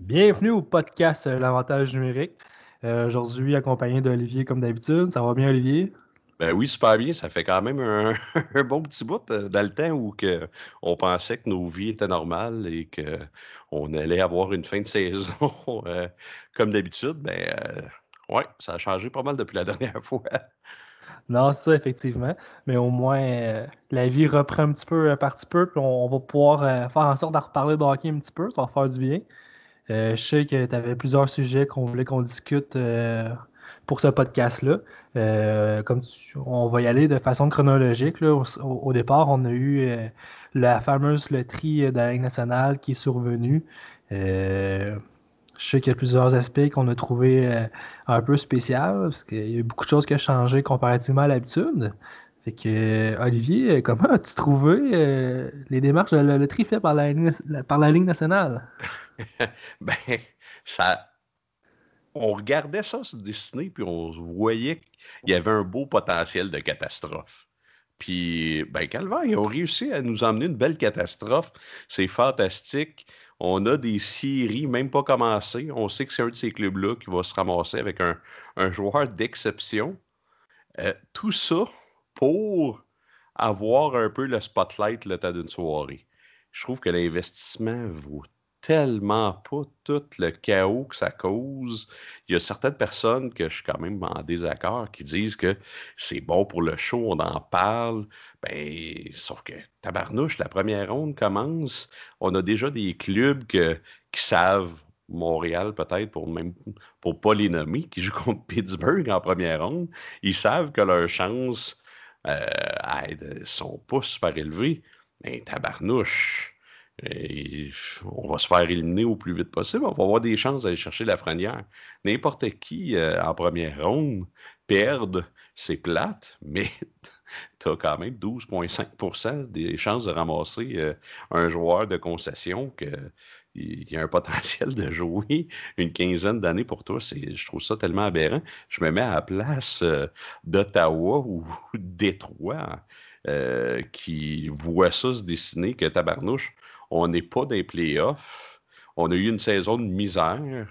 Bienvenue au podcast euh, L'avantage numérique. Euh, aujourd'hui, accompagné d'Olivier comme d'habitude. Ça va bien, Olivier? Ben oui, super bien. Ça fait quand même un, bon petit bout euh, dans le temps où que on pensait que nos vies étaient normales et qu'on allait avoir une fin de saison comme d'habitude. Ben ouais, ça a changé pas mal depuis la dernière fois. Non, c'est ça, effectivement. Mais au moins, la vie reprend un petit peu par petit peu, puis on, va pouvoir faire en sorte d'en reparler de hockey un petit peu. Ça va faire du bien. Euh, je sais que tu avais plusieurs sujets qu'on voulait qu'on discute euh, pour ce podcast-là. Euh, comme on va y aller de façon chronologique. Au, départ, on a eu la fameuse loterie de la Ligue nationale qui est survenue. je sais qu'il y a plusieurs aspects qu'on a trouvé un peu spécial, parce qu'il y a eu beaucoup de choses qui ont changé comparativement à l'habitude. Fait que, Olivier, comment as-tu trouvé les démarches de la loterie par la, par Ligue nationale? ben, ça. On regardait ça se dessiner, puis on voyait qu'il y avait un beau potentiel de catastrophe. Puis, ben, Calvaire, ils ont réussi à nous emmener une belle catastrophe. C'est fantastique. On a des séries, même pas commencées. On sait que c'est un de ces clubs-là qui va se ramasser avec un, joueur d'exception. Euh, tout ça pour avoir un peu le spotlight le temps d'une soirée. Je trouve que l'investissement vaut tellement pas tout le chaos que ça cause. Il y a certaines personnes que je suis quand même en désaccord qui disent que c'est bon pour le show, on en parle. Ben, sauf que tabarnouche, la première ronde commence. On a déjà des clubs qui savent Montréal, peut-être, pour même pour pas les nommer, qui jouent contre Pittsburgh en première ronde. Ils savent que leurs chances euh, sont pas super élevées. Mais ben, tabarnouche on va se faire éliminer au plus vite possible. On va avoir des chances d'aller chercher la frenière. N'importe qui euh, en première ronde perde, c'est plate, mais tu as quand même 12,5% des chances de ramasser euh, un joueur de concession qui a un potentiel de jouer une quinzaine d'années pour toi. Je trouve ça tellement aberrant. Je me mets à la place euh, d'Ottawa ou Détroit qui voit ça se dessiner que tabarnouche on n'est pas des playoffs, on a eu une saison de misère,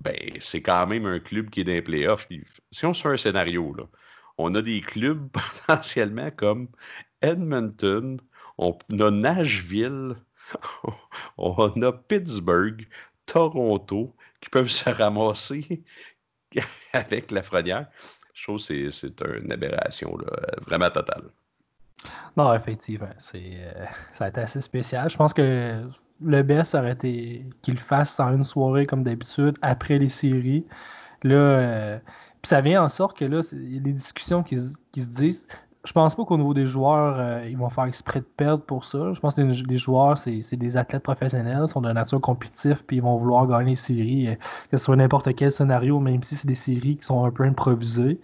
ben, c'est quand même un club qui est dans les playoffs. Si on se fait un scénario, là, on a des clubs potentiellement comme Edmonton, on a Nashville, on a Pittsburgh, Toronto, qui peuvent se ramasser avec la frenière. Je trouve que c'est une aberration vraiment totale. Non, effectivement, euh, ça a été assez spécial. Je pense que le best aurait été qu'il fasse en une soirée comme d'habitude, après les séries. Là, euh, ça vient en sorte que là, des discussions qui, se disent. Je pense pas qu'au niveau des joueurs, euh, ils vont faire exprès de perdre pour ça. Je pense que les, joueurs, c'est, des athlètes professionnels, sont de nature compétitive, puis ils vont vouloir gagner les séries, que ce soit n'importe quel scénario, même si c'est des séries qui sont un peu improvisées.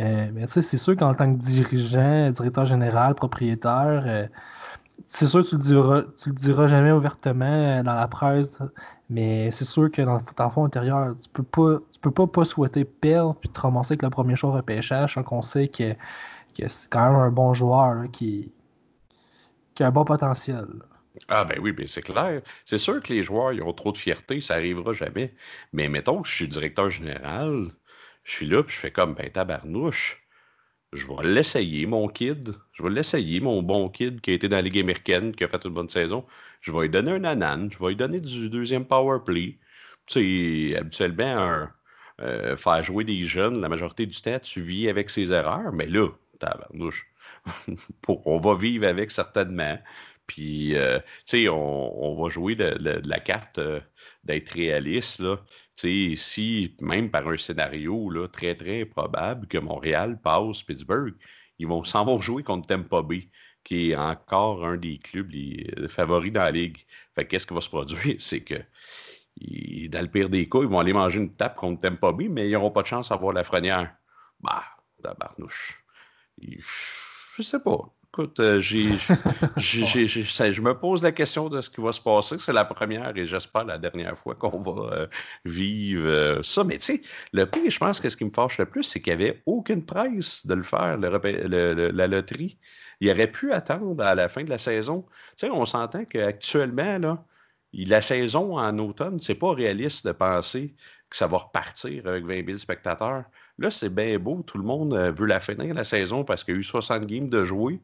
Euh, mais tu sais, c'est sûr qu'en tant que dirigeant, directeur général, propriétaire, euh, c'est sûr que tu le diras, tu le diras jamais ouvertement euh, dans la presse, mais c'est sûr que dans, le fond intérieur, tu peux pas, tu peux pas, pas souhaiter perdre puis te ramasser avec le premier choix repêchage, qu'on sait que, c'est quand même un bon joueur qui, qui a un bon potentiel. Ah ben oui, ben c'est clair. C'est sûr que les joueurs ils ont trop de fierté, ça arrivera jamais. Mais mettons que je suis directeur général, je suis là, puis je fais comme, ben tabarnouche, je vais l'essayer, mon kid. Je vais l'essayer, mon bon kid qui a été dans la Ligue américaine, qui a fait une bonne saison. Je vais lui donner un anan, je vais lui donner du deuxième power play. Tu sais, habituellement, euh, faire jouer des jeunes, la majorité du temps, tu vis avec ses erreurs, mais là, tabarnouche, on va vivre avec certainement. Puis, euh, tu sais, on, va jouer de, la carte euh, d'être réaliste, là. Tu sais, si, même par un scénario très, très probable que Montréal passe Pittsburgh, ils vont s'en vont jouer contre Tampa Bay, qui est encore un des clubs favoris dans la ligue. Fait qu'est-ce qui va se produire? C'est que dans le pire des cas, ils vont aller manger une tape contre Tampa Bay, mais ils n'auront pas de chance d'avoir la frenière. Bah, tabarnouche. Je sais pas. Écoute, euh, je me pose la question de ce qui va se passer. C'est la première et j'espère la dernière fois qu'on va euh, vivre euh, ça. Mais tu sais, le pire, je pense que ce qui me fâche le plus, c'est qu'il n'y avait aucune presse de le faire, la loterie. Il aurait pu attendre à la fin de la saison. Tu sais, on s'entend qu'actuellement, là, la saison en automne, c'est pas réaliste de penser que ça va repartir avec 20 000 spectateurs. Là, c'est bien beau. Tout le monde euh, veut la finir, la saison, parce qu'il y a eu 60 games de jouer,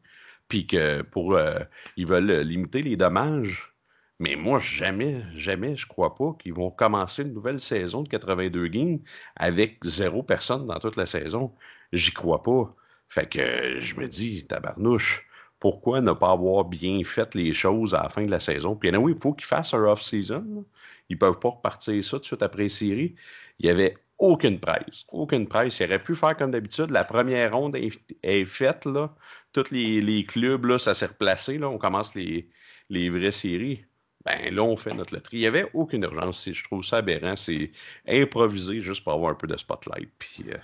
puis que pour euh, ils veulent limiter les dommages. Mais moi, jamais, jamais, je crois pas qu'ils vont commencer une nouvelle saison de 82 games avec zéro personne dans toute la saison. J'y crois pas. Fait que je me dis, tabarnouche, pourquoi ne pas avoir bien fait les choses à la fin de la saison? Puis oui, il faut qu'ils fassent un off-season. Ils peuvent pas repartir ça tout de suite après la série. Il n'y avait aucune presse. Aucune presse. Ils auraient pu faire comme d'habitude. La première ronde est, faite. Là. Tous les, clubs, là, ça s'est replacé. Là. On commence les, vraies séries. Ben là, on fait notre loterie. Il n'y avait aucune urgence. Je trouve ça aberrant. C'est improvisé juste pour avoir un peu de spotlight. Puis euh,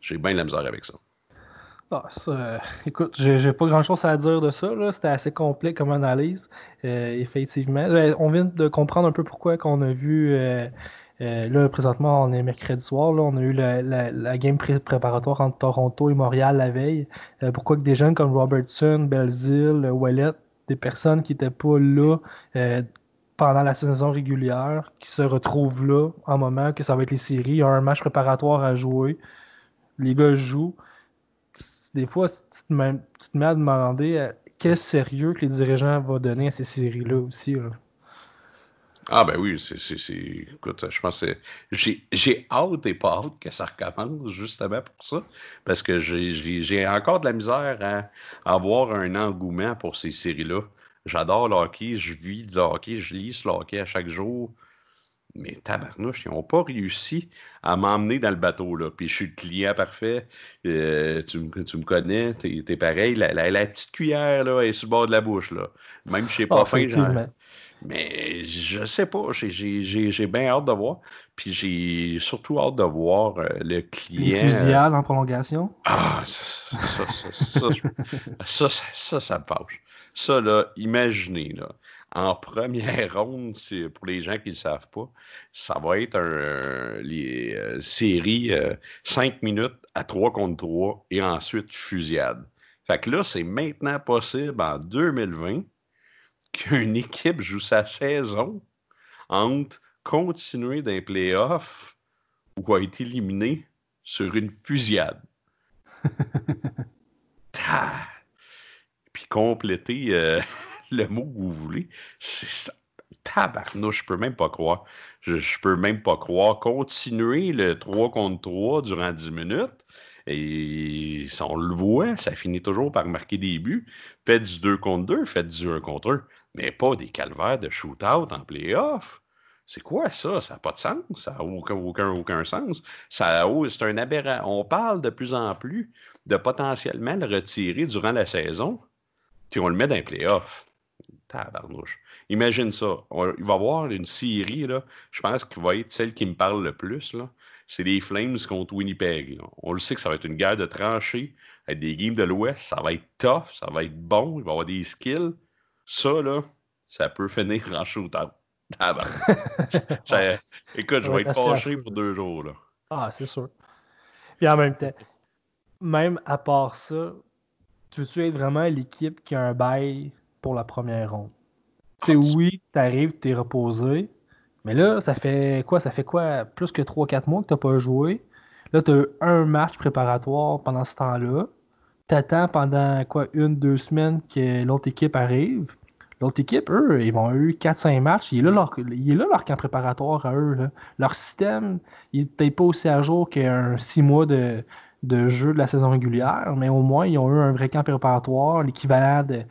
j'ai bien de la misère avec ça. Ah, ça, euh, écoute, j'ai pas grand chose à dire de ça. C'était assez complet comme analyse, euh, effectivement. Euh, on vient de comprendre un peu pourquoi qu'on a vu. Là, présentement, on est mercredi soir. Là, on a eu la, game préparatoire entre Toronto et Montréal la veille. pourquoi que des jeunes comme Robertson, Belzil, Wallet, des personnes qui n'étaient pas là pendant la saison régulière, qui se retrouvent là en moment que ça va être les séries. Il y a un match préparatoire à jouer. Les gars jouent des fois, tu te, mets, à demander euh, quel sérieux que les dirigeants vont donner à ces séries-là aussi. Ah ben oui, c'est. Écoute, je pense que j'ai hâte et pas hâte que ça recommence justement pour ça. Parce que j'ai encore de la misère à, avoir un engouement pour ces séries-là. J'adore le hockey, je vis le hockey, je lis le hockey à chaque jour. Mais tabarnouche, ils n'ont pas réussi à m'emmener dans le bateau. Là. Puis je suis le client parfait. Euh, tu, me connais, tu es, pareil. La, petite cuillère là, est sur le bord de la bouche. Là. Même je sais pas faim, Mais je sais pas. J'ai bien hâte de voir. Puis j'ai surtout hâte de voir euh, le client. Les fusillades en prolongation? Ah, ça, ça, ça, ça, ça, ça, ça me fâche. Ça, là, imaginez, là, en première ronde, pour les gens qui ne le savent pas, ça va être un, les, euh, série 5 euh, minutes à 3 contre 3 et ensuite fusillade. Fait que là, c'est maintenant possible en 2020 qu'une équipe joue sa saison entre continuer d'un playoff ou a été éliminé sur une fusillade. Puis compléter. Euh, le mot que vous voulez. Tabarnouche, je peux même pas croire. Je, je, peux même pas croire. Continuer le 3 contre 3 durant 10 minutes. Et on le voit, ça finit toujours par marquer des buts. Faites du 2 contre 2, faites du 1 contre 1. Mais pas des calvaires de shootout en playoff. C'est quoi ça? Ça n'a pas de sens. Ça n'a aucun, aucun, aucun sens. C'est un aberrant. On parle de plus en plus de potentiellement le retirer durant la saison, puis on le met dans les playoffs. Tabarnouche. Imagine ça. il va y avoir une série, là, je pense qu'il va être celle qui me parle le plus. C'est les Flames contre Winnipeg. On le sait que ça va être une guerre de tranchées avec des games de l'Ouest. Ça va être tough, ça va être bon, il va y avoir des skills. Ça, là, ça peut finir en shootout. écoute, je vais être fâché pour deux jours. Là. Ah, c'est sûr. Puis en même temps, même à part ça, tu veux-tu être vraiment l'équipe qui a un bail pour la première ronde? Tu sais, ah, oui, t'arrives, t'es reposé. Mais là, ça fait quoi? Ça fait quoi? Plus que 3-4 mois que t'as pas joué. Là, t'as un match préparatoire pendant ce temps-là. T'attends pendant quoi? Une, deux semaines que l'autre équipe arrive. L'autre équipe, eux, ils vont eu 4-5 matchs. Il est, là leur, camp préparatoire à eux. Leur système, il n'est pas aussi à jour qu'un 6 mois de, jeu de la saison régulière, mais au moins, ils ont eu un vrai camp préparatoire, l'équivalent de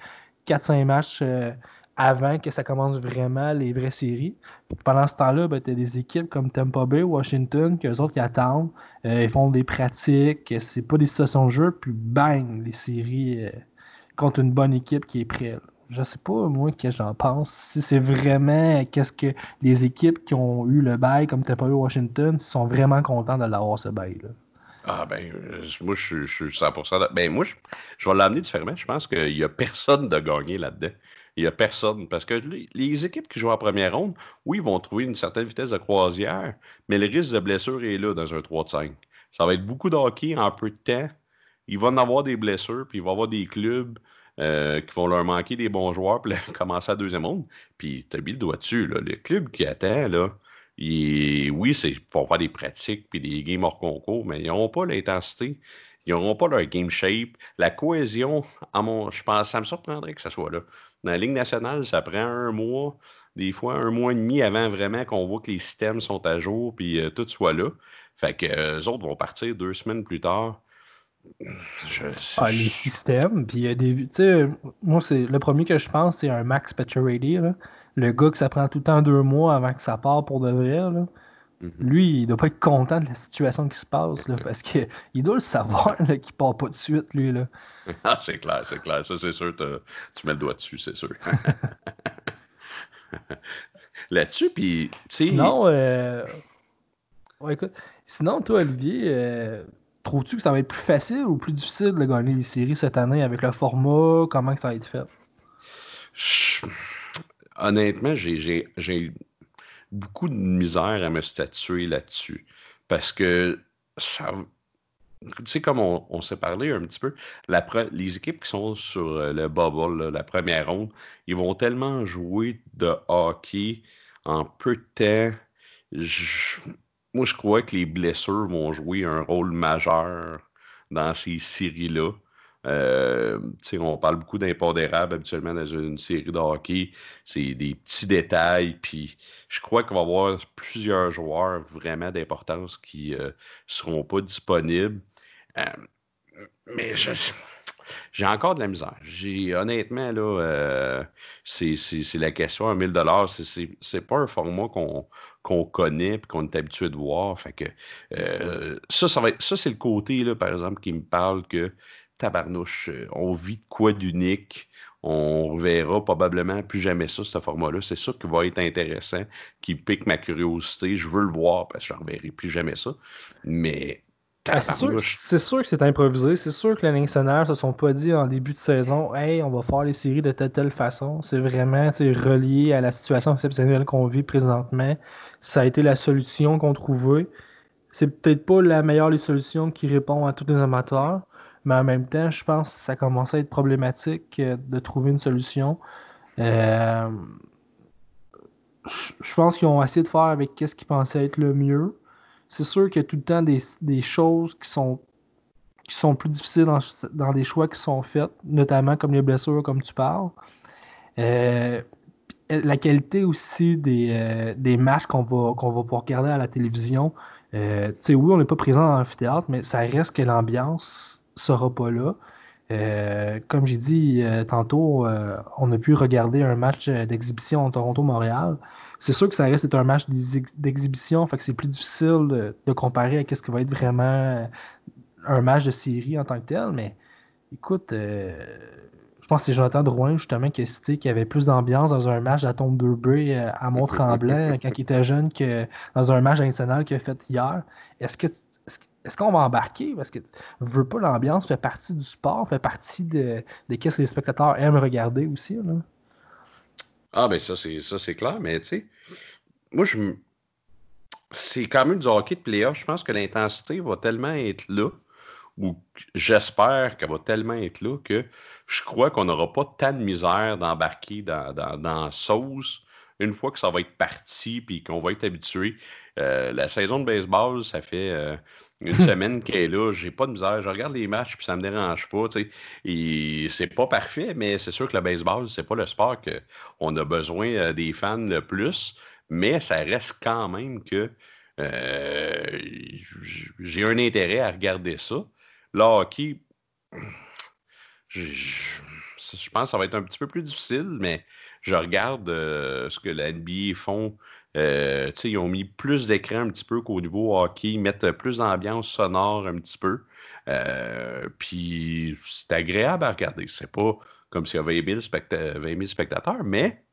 4-5 matchs euh, avant que ça commence vraiment les vraies séries. pendant ce temps-là, ben, tu as des équipes comme Tampa Bay, Washington, qu'eux autres qui attendent. Euh, ils font des pratiques, c'est pas des situations de jeu, puis bang, les séries euh, contre une bonne équipe qui est prête. Je sais pas, moi, que j'en pense. Si c'est vraiment qu'est-ce que les équipes qui ont eu le bail, comme Tampa Bay, Washington, sont vraiment contents de l'avoir ce bail-là. Ah ben, euh, moi, je, suis 100%. Ben, moi, je, vais l'amener différemment. Je pense qu'il n'y a personne de gagner là-dedans. Il n'y a personne. Parce que les, équipes qui jouent en première ronde, oui, ils vont trouver une certaine vitesse de croisière, mais le risque de blessure est là dans un 3 de 5. Ça va être beaucoup de hockey en peu de temps. Il va en avoir des blessures, puis il va y avoir des clubs euh, qui vont leur manquer des bons joueurs, puis commencer à deuxième monde. Puis tu as mis le doigt dessus. Le club qui attend, là, il, oui, ils vont faire des pratiques puis des games hors concours, mais ils n'auront pas l'intensité. Ils n'auront pas leur game shape. La cohésion, mon, je pense, ça me surprendrait que ça soit là. Dans la Ligue nationale, ça prend un mois, des fois un mois et demi avant vraiment qu'on voit que les systèmes sont à jour puis euh, tout soit là. Fait que les autres vont partir deux semaines plus tard. Ah, les systèmes, puis il y a des. Tu sais, moi, c'est le premier que je pense, c'est un Max Pacioretty, le gars que ça prend tout le temps deux mois avant que ça part pour de vrai. Là. Mm-hmm. Lui, il doit pas être content de la situation qui se passe, là, parce qu'il doit le savoir qu'il part pas de suite, lui. Là. Ah, c'est clair, c'est clair. Ça, c'est sûr, tu mets le doigt dessus, c'est sûr. Là-dessus, puis. Sinon, euh... écoute, sinon, toi, Olivier, euh, trouves-tu que ça va être plus facile ou plus difficile de gagner les séries cette année avec le format? Comment ça va être fait? Honnêtement, j'ai beaucoup de misère à me statuer là-dessus. Parce que ça. Tu sais, comme on, s'est parlé un petit peu, les équipes qui sont sur euh, le bubble, la première ronde, ils vont tellement jouer de hockey en peu de temps. Moi, je crois que les blessures vont jouer un rôle majeur dans ces séries-là. Euh, on parle beaucoup d'impondérables habituellement dans une série de hockey. C'est des petits détails. Puis je crois qu'il va avoir plusieurs joueurs vraiment d'importance qui ne euh, seront pas disponibles. Euh, mais j'ai encore de la misère. Honnêtement, là, c'est la question à 1000 C'est pas un format qu'on connaît et qu'on est habitué de voir. Que, ça, ça, ça c'est le côté, là, par exemple, qui me parle que tabarnouche, euh, on vit de quoi d'unique? On verra probablement plus jamais ça, ce format-là. C'est ça qui va être intéressant, qui pique ma curiosité. Je veux le voir parce que je ne reverrai plus jamais ça. Mais c'est sûr, que c'est improvisé. C'est sûr que les nationale ne se sont pas dit en début de saison Hey, on va faire les séries de telle telle façon. C'est vraiment relié à la situation exceptionnelle qu'on vit présentement. Ça a été la solution qu'on trouvait. C'est peut-être pas la meilleure des solutions qui répond à tous les amateurs, mais en même temps, je pense que ça commence à être problématique euh, de trouver une solution. Euh, je pense qu'ils ont essayé de faire avec ce qu'ils pensaient être le mieux. C'est sûr qu'il y a tout le temps des, choses qui sont, qui sont plus difficiles dans, dans, les choix qui sont faits, notamment comme les blessures, comme tu parles. Euh, la qualité aussi des, des matchs qu'on va, qu'on va pouvoir regarder à la télévision. Euh, oui, on n'est pas présent dans l'amphithéâtre, mais ça reste que l'ambiance sera pas là. Euh, comme j'ai dit euh, tantôt, euh, on a pu regarder un match d'exhibition en Toronto-Montréal. C'est sûr que ça reste un match d'exhibition, fait que c'est plus difficile de, comparer à ce qui va être vraiment un match de série en tant que tel, mais écoute, je pense que c'est Jonathan Drouin justement qui a cité qu'il y avait plus d'ambiance dans un match d'Atom 2B à Mont-Tremblant quand il était jeune que dans un match international qu'il a fait hier. Est-ce que est-ce qu'on va embarquer? Parce que veut pas l'ambiance, fait partie du sport, fait partie de, de ce que les spectateurs aiment regarder aussi. Là. Ah, ben ça, c'est ça, c'est clair, mais tu sais, moi, je c'est quand même du hockey de playoff. Je pense que l'intensité va tellement être là, ou j'espère qu'elle va tellement être là, que je crois qu'on n'aura pas tant de misère d'embarquer dans, dans, dans sauce une fois que ça va être parti puis qu'on va être habitué. Euh, la saison de baseball, ça fait euh, une semaine qu'elle est là, j'ai pas de misère. Je regarde les matchs puis ça me dérange pas. Et c'est pas parfait, mais c'est sûr que le baseball, c'est pas le sport qu'on a besoin euh, des fans le plus, mais ça reste quand même que j'ai un intérêt à regarder ça. Le hockey, je, je pense que ça va être un petit peu plus difficile, mais je regarde euh, ce que la NBA font. Euh, ils ont mis plus d'écran un petit peu qu'au niveau hockey. Ils mettent plus d'ambiance sonore un petit peu. Euh, puis c'est agréable à regarder. C'est pas comme s'il y avait 20 000, spectateurs, mais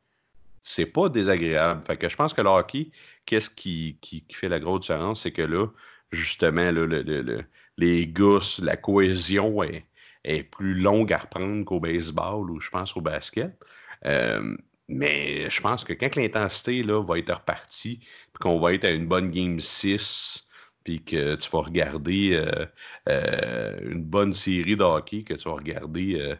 c'est pas désagréable. Fait que je pense que le hockey, qu'est-ce qui, fait la grosse différence, c'est que là, justement, les gousses, la cohésion est, est, plus longue à reprendre qu'au baseball ou je pense au basket. Euh, mais je pense que quand l'intensité va être repartie, puis qu'on va être à une bonne game 6, puis que tu vas regarder une bonne série de hockey, que tu vas regarder,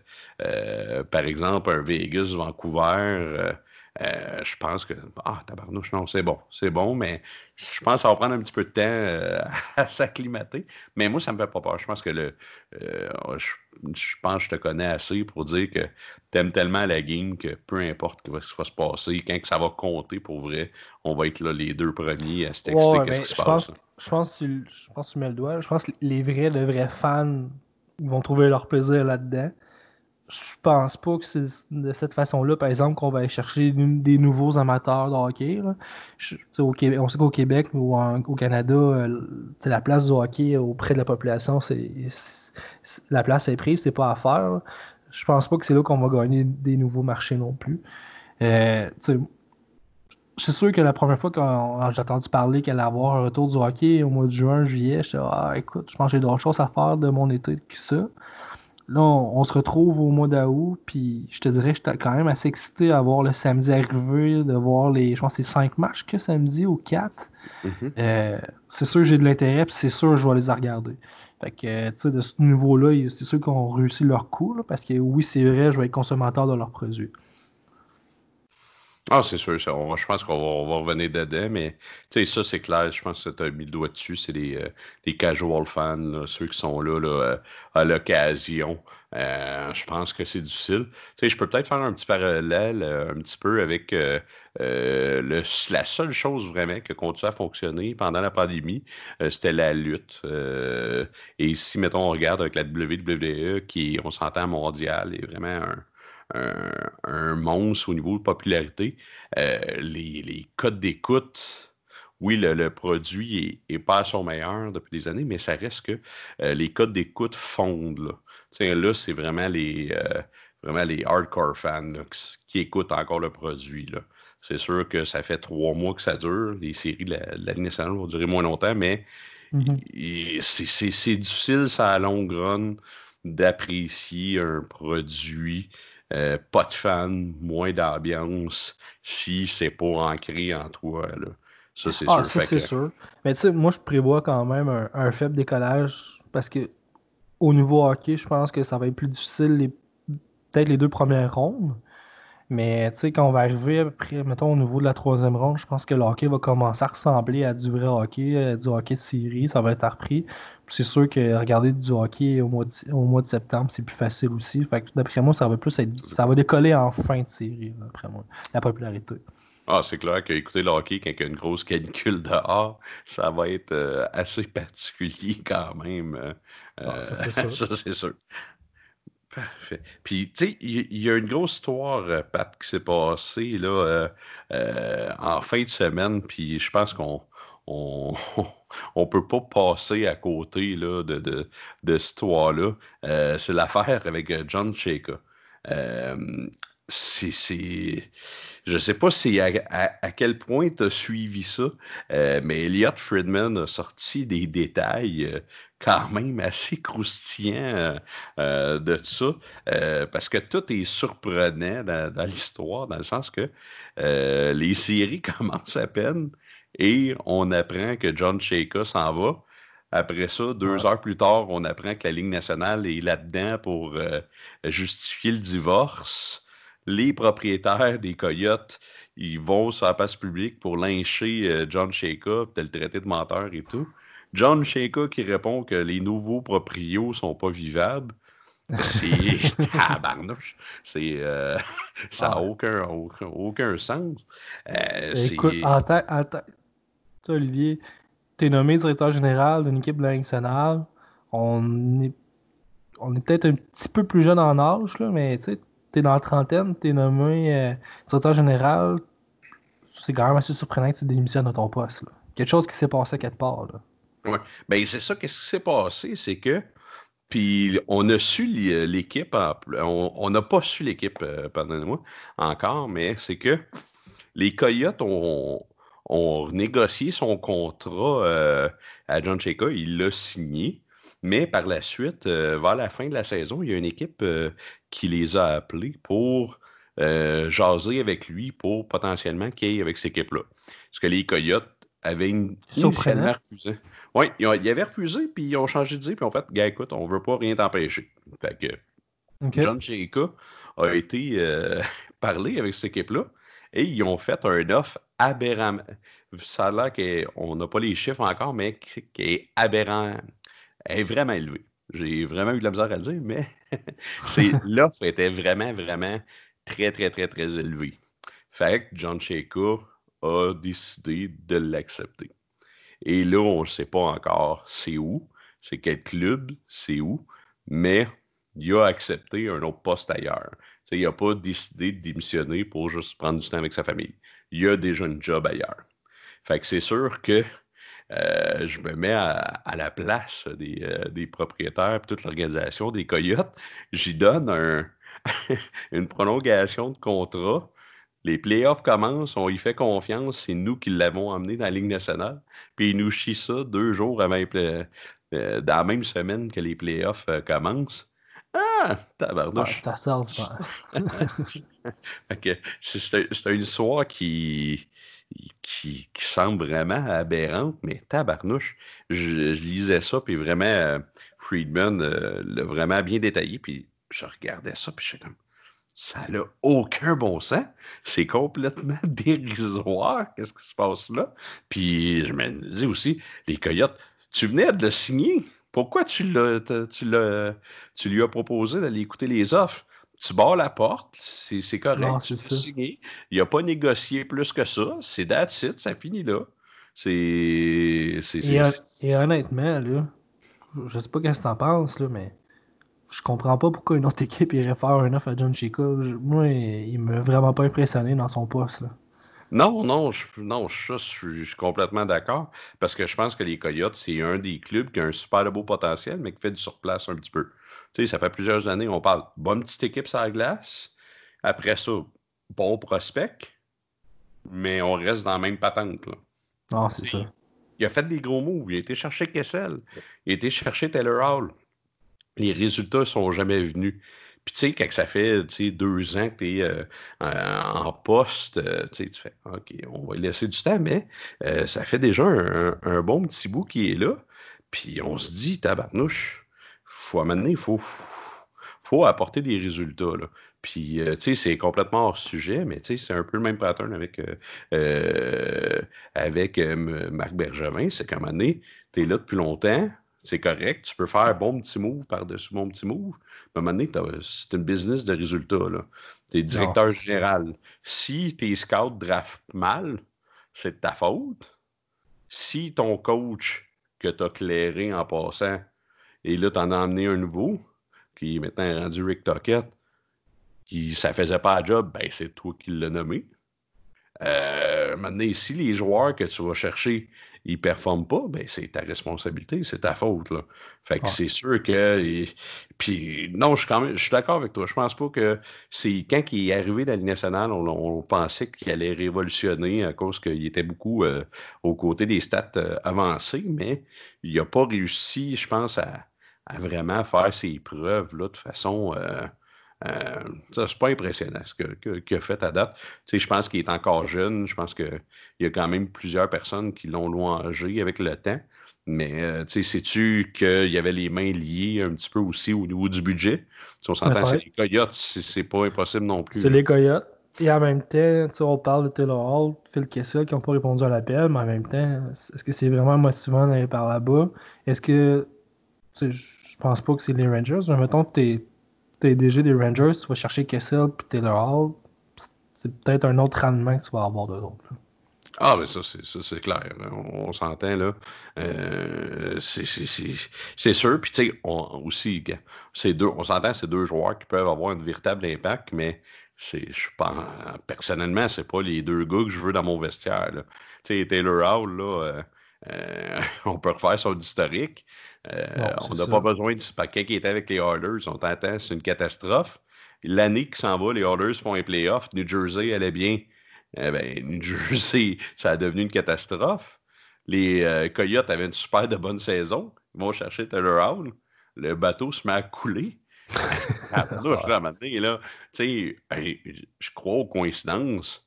par exemple, un Vegas-Vancouver euh, je pense que. Ah, tabarnouche, non, c'est bon. C'est bon, mais je pense que ça va prendre un petit peu de temps euh, à s'acclimater. Mais moi, ça me fait pas peur. Je pense que le. Euh, je, pense que je te connais assez pour dire que tu aimes tellement la game que peu importe ce qui va, se passer, quand que ça va compter pour vrai, on va être là les deux premiers à se texter qu'est-ce qui se passe. je, pense que tu, je pense que tu mets le doigt. Je pense que les vrais, de vrais fans vont trouver leur plaisir là-dedans je pense pas que c'est de cette façon-là, par exemple, qu'on va aller chercher des nouveaux amateurs de hockey. on sait qu'au Québec ou au Canada, euh, la place du hockey auprès de la population, la place est prise, c'est pas à faire. Je pense pas que c'est là qu'on va gagner des nouveaux marchés non plus. Euh, c'est sûr que la première fois que j'ai entendu parler qu'elle allait avoir un retour du hockey au mois de juin, juillet, je ah écoute, je pense que j'ai d'autres choses à faire de mon été que ça. Là, on, se retrouve au mois d'août, puis je te dirais que j'étais quand même assez excité à voir le samedi arriver, de voir les, je pense, c'est cinq matchs que samedi ou quatre. Mm-hmm. Euh, c'est sûr que j'ai de l'intérêt, puis c'est sûr que je vais les regarder. Fait que, tu sais, de ce niveau-là, c'est sûr qu'on réussit leur coup, parce que oui, c'est vrai, je vais être consommateur de leurs produits. Ah, c'est sûr, je pense qu'on va, revenir dedans, mais tu sais, ça, c'est clair. Je pense que tu as mis le doigt dessus. C'est les, euh, les casual fans, ceux qui sont là, là euh, à l'occasion. Euh, je pense que c'est difficile. Tu sais, je peux peut-être faire un petit parallèle un petit peu avec le, la seule chose vraiment qui a continué à fonctionner pendant la pandémie, c'était la lutte. et si, mettons, on regarde avec la WWE, qui, on s'entend mondial, est vraiment un un, monstre au niveau de popularité. Euh, les, codes d'écoute, oui, le, produit est, pas son meilleur depuis des années, mais ça reste que euh, les codes d'écoute fondent. Là, là c'est vraiment les, euh, vraiment les hardcore fans qui, écoutent encore le produit. C'est sûr que ça fait trois mois que ça dure. Les séries de la, de nationale vont durer moins longtemps, mais mm-hmm. c'est difficile, ça a longue run, d'apprécier un produit euh, pas de fans, moins d'ambiance, si c'est pas ancré en toi. Là. Ça, c'est ah, sûr. c'est sûr. Mais tu sais, moi, je prévois quand même un, faible décollage parce que au niveau hockey, je pense que ça va être plus difficile les... peut-être les deux premières rondes. Mais tu sais, quand on va arriver après, mettons, au niveau de la troisième ronde, je pense que le hockey va commencer à ressembler à du vrai hockey, euh, du hockey de série, ça va être repris. C'est sûr que regarder du hockey au mois de, au mois de septembre, c'est plus facile aussi. Fait que d'après moi, ça va plus être. Ça va décoller en fin de série, d'après moi, la popularité. Ah, c'est clair qu'écouter le hockey quand il y a une grosse canicule dehors, ça va être euh, assez particulier quand même. Euh, ah, ça, c'est sûr. Puis, tu sais, il y, a une grosse histoire, euh, Pat, qui s'est passée là, euh, euh, en fin de semaine, puis je pense qu'on on, on peut pas passer à côté là, de, de, de cette histoire-là. c'est l'affaire avec John Cheka c'est. Je sais pas si à, à, quel point tu as suivi ça, euh, mais Elliot Friedman a sorti des détails euh, quand même assez croustillants euh, de ça, parce que tout est surprenant dans, l'histoire, dans le sens que les séries commencent à peine et on apprend que John Shaka s'en va. Après ça, deux heures plus tard, on apprend que la Ligue nationale est là-dedans pour justifier le divorce les propriétaires des Coyotes, ils vont sur la place publique pour lyncher euh, John Shaka, de le traiter de menteur et tout. John Shaka qui répond que les nouveaux proprios sont pas vivables. C'est tabarnouche. C'est, euh, ça n'a ah. aucun, aucun, sens. Euh, Écoute, en tant, Olivier, tu es nommé directeur général d'une équipe de la nationale. On est, on est peut-être un petit peu plus jeune en âge, là, mais tu sais, t'es dans la trentaine, t'es nommé euh, directeur général, c'est quand même assez surprenant que tu démissionnes de ton poste. Quelque chose qui s'est passé quelque part. Ouais. Ben, c'est ça, qu'est-ce qui s'est passé, c'est que. Puis on a su l'équipe, on n'a pas su l'équipe, euh, pardonnez-moi, encore, mais c'est que les Coyotes ont, ont négocié son contrat euh, à John Cheka, il l'a signé. Mais par la suite, vers la fin de la saison, il y a une équipe qui les a appelés pour euh, jaser avec lui pour potentiellement qu'il aille avec cette équipe-là. Parce que les Coyotes avaient initialement refusé. Oui, ils, avaient refusé, puis ils ont changé d'idée, puis en fait, gars, écoute, on veut pas rien t'empêcher. Fait que John Shaka a été euh, parlé avec cette équipe-là et ils ont fait un offre aberrant. Ça a l'air qu'on n'a pas les chiffres encore, mais qui est aberrant, est vraiment élevé. J'ai vraiment eu de la misère à le dire, mais l'offre était vraiment, vraiment très, très, très, très élevée. Fait que John Shaka a décidé de l'accepter. Et là, on ne sait pas encore c'est où, c'est quel club, c'est où, mais il a accepté un autre poste ailleurs. il n'a pas décidé de démissionner pour juste prendre du temps avec sa famille. Il a déjà un job ailleurs. Fait que c'est sûr que euh, je me mets à, la place des, euh, propriétaires et toute l'organisation des Coyotes. J'y donne une prolongation de contrat. Les playoffs commencent, on y fait confiance, c'est nous qui l'avons emmené dans la Ligue nationale. Puis il nous chie ça deux jours avant, euh, dans la même semaine que les playoffs commencent. Ah, tabarnouche. Ah, ça. c'est une histoire qui, qui, semble vraiment aberrante, mais tabarnouche. Je, lisais ça, puis vraiment, euh, Friedman euh, l'a vraiment bien détaillé, puis je regardais ça, puis je suis comme, ça n'a aucun bon sens. C'est complètement dérisoire. Qu'est-ce qui se passe là? Puis je me dis aussi, les Coyotes, tu venais de le signer. Pourquoi tu, tu, tu lui as proposé d'aller écouter les offres? Tu barres la porte, c'est correct. Il n'a pas négocié plus que ça. C'est that's it, ça finit là. C'est. Et, et, honnêtement, là, je sais pas ce que tu en penses, là, mais je comprends pas pourquoi une autre équipe irait faire un offre à John Chica. Moi, il m'a vraiment pas impressionné dans son poste. Là. Non, non, je, non, je, suis complètement d'accord. Parce que je pense que les Coyotes, c'est un des clubs qui a un super beau potentiel, mais qui fait du surplace un petit peu. Tu sais, ça fait plusieurs années, on parle bonne petite équipe sur la glace. Après ça, bon prospect, mais on reste dans la même patente. Là. Ah, c'est ça. Il a fait des gros moves. Il a été chercher Kessel. Il a été chercher Taylor Hall. Les résultats ne sont jamais venus. Puis, tu sais, quand ça fait deux ans que tu es euh, en poste, euh, tu fais OK, on va laisser du temps, mais euh, ça fait déjà un, bon petit bout qui est là. Puis, on se dit, tabarnouche, faut, à il faut, faut apporter des résultats. Là. Puis, tu sais, c'est complètement hors sujet, mais tu sais, c'est un peu le même pattern avec, avec Marc Bergevin. C'est qu'à un moment donné, tu es là depuis longtemps, c'est correct. Tu peux faire un bon petit move par-dessus mon petit move. Mais à un moment donné, c'est une business de résultats. Tu es directeur général. Si tes scouts draftent mal, c'est de ta faute. Si ton coach que tu as clairé en passant, et là, tu en as emmené un nouveau, qui est maintenant rendu Rick Tockett, qui ça faisait pas la job, ben c'est toi qui l'as nommé. Euh, maintenant, si les joueurs que tu vas chercher ils ne performent pas, ben c'est ta responsabilité, c'est ta faute. Là. Fait que c'est sûr que. Puis non, je suis, je suis d'accord avec toi. Je pense pas que c'est quand il est arrivé dans la Ligue nationale, on, pensait qu'il allait révolutionner à cause qu'il était beaucoup euh, aux côtés des stats euh, avancées, mais il n'a pas réussi, je pense, à, vraiment faire ses preuves là, de façon. Euh, euh, ça, c'est pas impressionnant ce qu'il a fait à date. je pense qu'il est encore jeune. Je pense qu'il y a quand même plusieurs personnes qui l'ont louangé avec le temps. Mais euh, sais-tu qu'il y avait les mains liées un petit peu aussi au niveau du budget? Si on s'entend, c'est les Coyotes, c'est pas impossible non plus. C'est les Coyotes. Et en même temps, on parle de Taylor Hall, Phil Kessel qui n'ont pas répondu à l'appel, mais en même temps, est-ce que c'est vraiment motivant d'aller par là-bas? Est-ce que. Je pense pas que c'est les Rangers, mais mettons que tu t'es DG des Rangers, tu vas chercher Kessel puis Taylor Hall, c'est peut-être un autre rendement que tu vas avoir de l'autre. Ah, mais ça, c'est clair. On, s'entend, là. Euh, c'est sûr. Puis, tu sais, aussi, deux, on s'entend, c'est deux joueurs qui peuvent avoir un véritable impact, mais c'est, je pense, personnellement, c'est pas les deux gars que je veux dans mon vestiaire. Tu sais, Taylor Hall, là, euh, euh, on peut refaire son historique. Euh, on n'a pas besoin de. Quand qui était avec les Oilers, on t'entend, c'est une catastrophe. L'année qui s'en va, les Oilers font un playoff. New Jersey allait bien. Eh ben, New Jersey, ça a devenu une catastrophe. Les euh, Coyotes avaient une super de bonne saison. Ils vont chercher Taylor Hall. Le bateau se met à couler. là, là, là je crois aux coïncidences.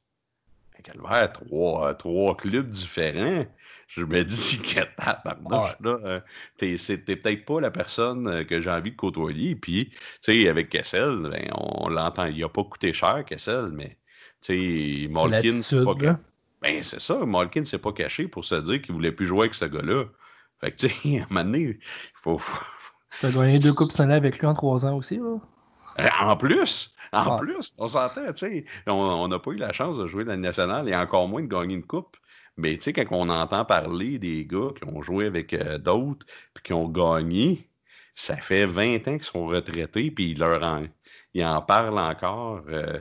Calvaire, trois, trois clubs différents. Je me dis que tabarnouche, là, euh, t'es, peut-être pas la personne euh, que j'ai envie de côtoyer. Puis, tu sais, avec Kessel, ben, on l'entend, il a pas coûté cher, Kessel, mais, tu sais, Malkin, c'est pas... Ben, c'est ça, Malkin s'est pas caché pour se dire qu'il voulait plus jouer avec ce gars-là. Fait que, tu sais, à un moment donné, il faut... T'as gagné deux Coupes Stanley avec lui en trois ans aussi, là? Euh, en plus, en plus, on s'entend, tu sais, on n'a pas eu la chance de jouer dans le national et encore moins de gagner une coupe. Mais tu sais, quand on entend parler des gars qui ont joué avec euh, d'autres puis qui ont gagné, ça fait 20 ans qu'ils sont retraités, puis ils, leur en, ils en parlent encore euh,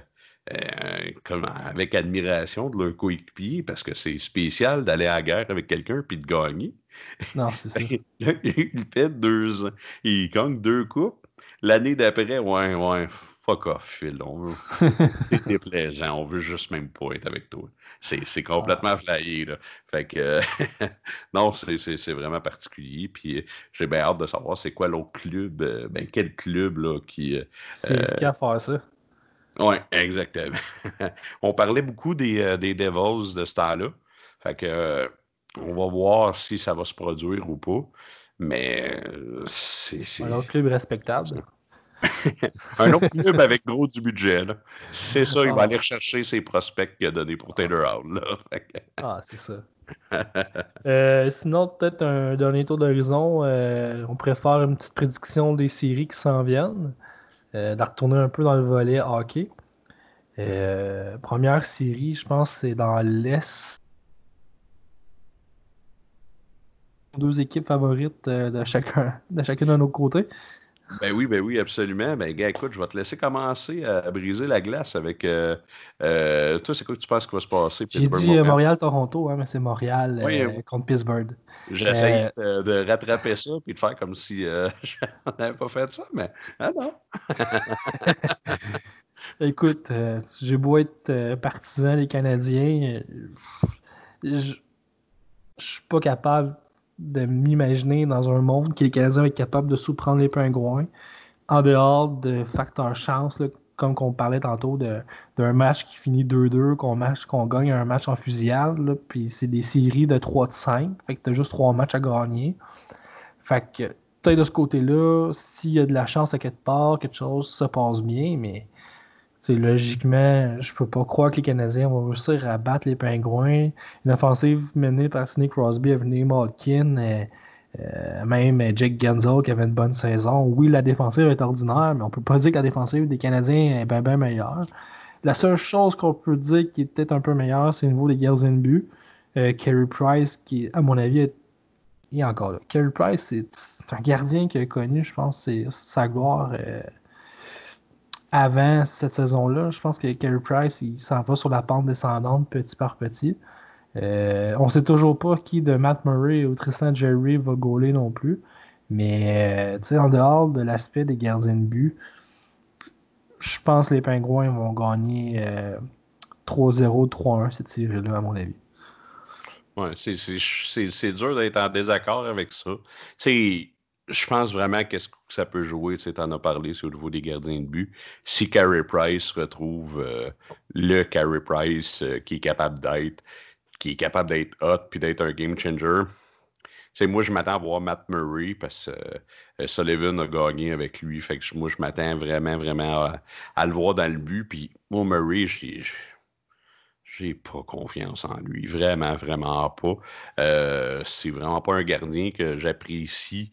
avec admiration de leur coéquipier parce que c'est spécial d'aller à la guerre avec quelqu'un puis de gagner. Non, c'est ça. il fait deux ans. Il gagne deux coupes. L'année d'après, ouais, ouais, fuck off, Phil. On veut. C'est déplaisant. On veut juste même pas être avec toi. C'est complètement ah. flyé, là. Fait que, non, c'est vraiment particulier. Puis j'ai bien hâte de savoir c'est quoi l'autre club, euh, ben quel club, là, qui. Euh, c'est ce qui a fait ça. Oui, exactement. on parlait beaucoup des, euh, des Devils de ce temps-là. Fait que on va voir si ça va se produire ou pas. Mais euh, c'est. Un autre club respectable. un autre club avec gros du budget. C'est ça, il va aller rechercher ses prospects qu'il a donnés pour Taylor Hall. ah, c'est ça. Euh, sinon, peut-être un dernier tour d'horizon. Euh, on pourrait faire une petite prédiction des séries qui s'en viennent. de retourner un peu dans le volet hockey. première série, je pense, c'est dans l'Est. Deux équipes favorites euh, de chacun de chacun de nos côtés. Ben oui, ben oui, absolument. Ben, gars, écoute, je vais te laisser commencer à briser la glace avec. Euh, euh, toi, c'est quoi que tu penses qu'il va se passer? J'ai dit Montréal-Toronto, hein, mais c'est Montréal contre Pittsburgh. J'essaie de, rattraper ça puis de faire comme si on n'avais pas fait ça, mais ah non. écoute, j'ai beau être partisan des Canadiens, je suis pas capable de m'imaginer dans un monde que les Canadiens est capable de sous-prendre les pingouins en dehors de facteurs chance, comme qu'on parlait tantôt d'un match qui finit 2-2, qu'on gagne un match en fusillade, puis c'est des séries de 3 de 5, fait que t'as juste 3 matchs à gagner. Fait que peut-être de ce côté-là, s'il y a de la chance à quelque part, quelque chose se passe bien, mais logiquement, je peux pas croire que les Canadiens vont réussir à battre les Pingouins. Une offensive menée par Sidney Crosby, Avenue Malkin, euh, euh, même Jake Genzel qui avait une bonne saison. Oui, la défensive est ordinaire, mais on peut pas dire que la défensive des Canadiens est bien, meilleure. La seule chose qu'on peut dire qui est peut-être un peu meilleure, c'est au niveau des gardiens de but. Euh, Price, qui, à mon avis, est, encore là. Carey Price, c'est un gardien qui a connu, je pense, sa gloire avant cette saison-là. Je pense que Carey Price, il s'en va sur la pente descendante petit par petit. Euh, on ne sait toujours pas qui de Matt Murray ou Tristan Jerry va gauler non plus. Mais euh, en dehors de l'aspect des gardiens de but, je pense que les Pingouins vont gagner 3-0, euh, 3-1 cette série-là, à mon avis. Ouais, c'est dur d'être en désaccord avec ça. Je pense vraiment qu'est-ce que ça peut jouer, tu en as parlé, c'est au niveau des gardiens de but. Si Carey Price retrouve euh, le Carey Price euh, qui est capable d'être, qui est capable d'être hot puis d'être un game changer. moi, je m'attends à voir Matt Murray parce que euh, Sullivan a gagné avec lui. Fait que moi, je m'attends vraiment, vraiment à, le voir dans le but. Puis moi, Murray, j'ai, j'ai pas confiance en lui. Vraiment, vraiment pas. c'est vraiment pas un gardien que j'apprécie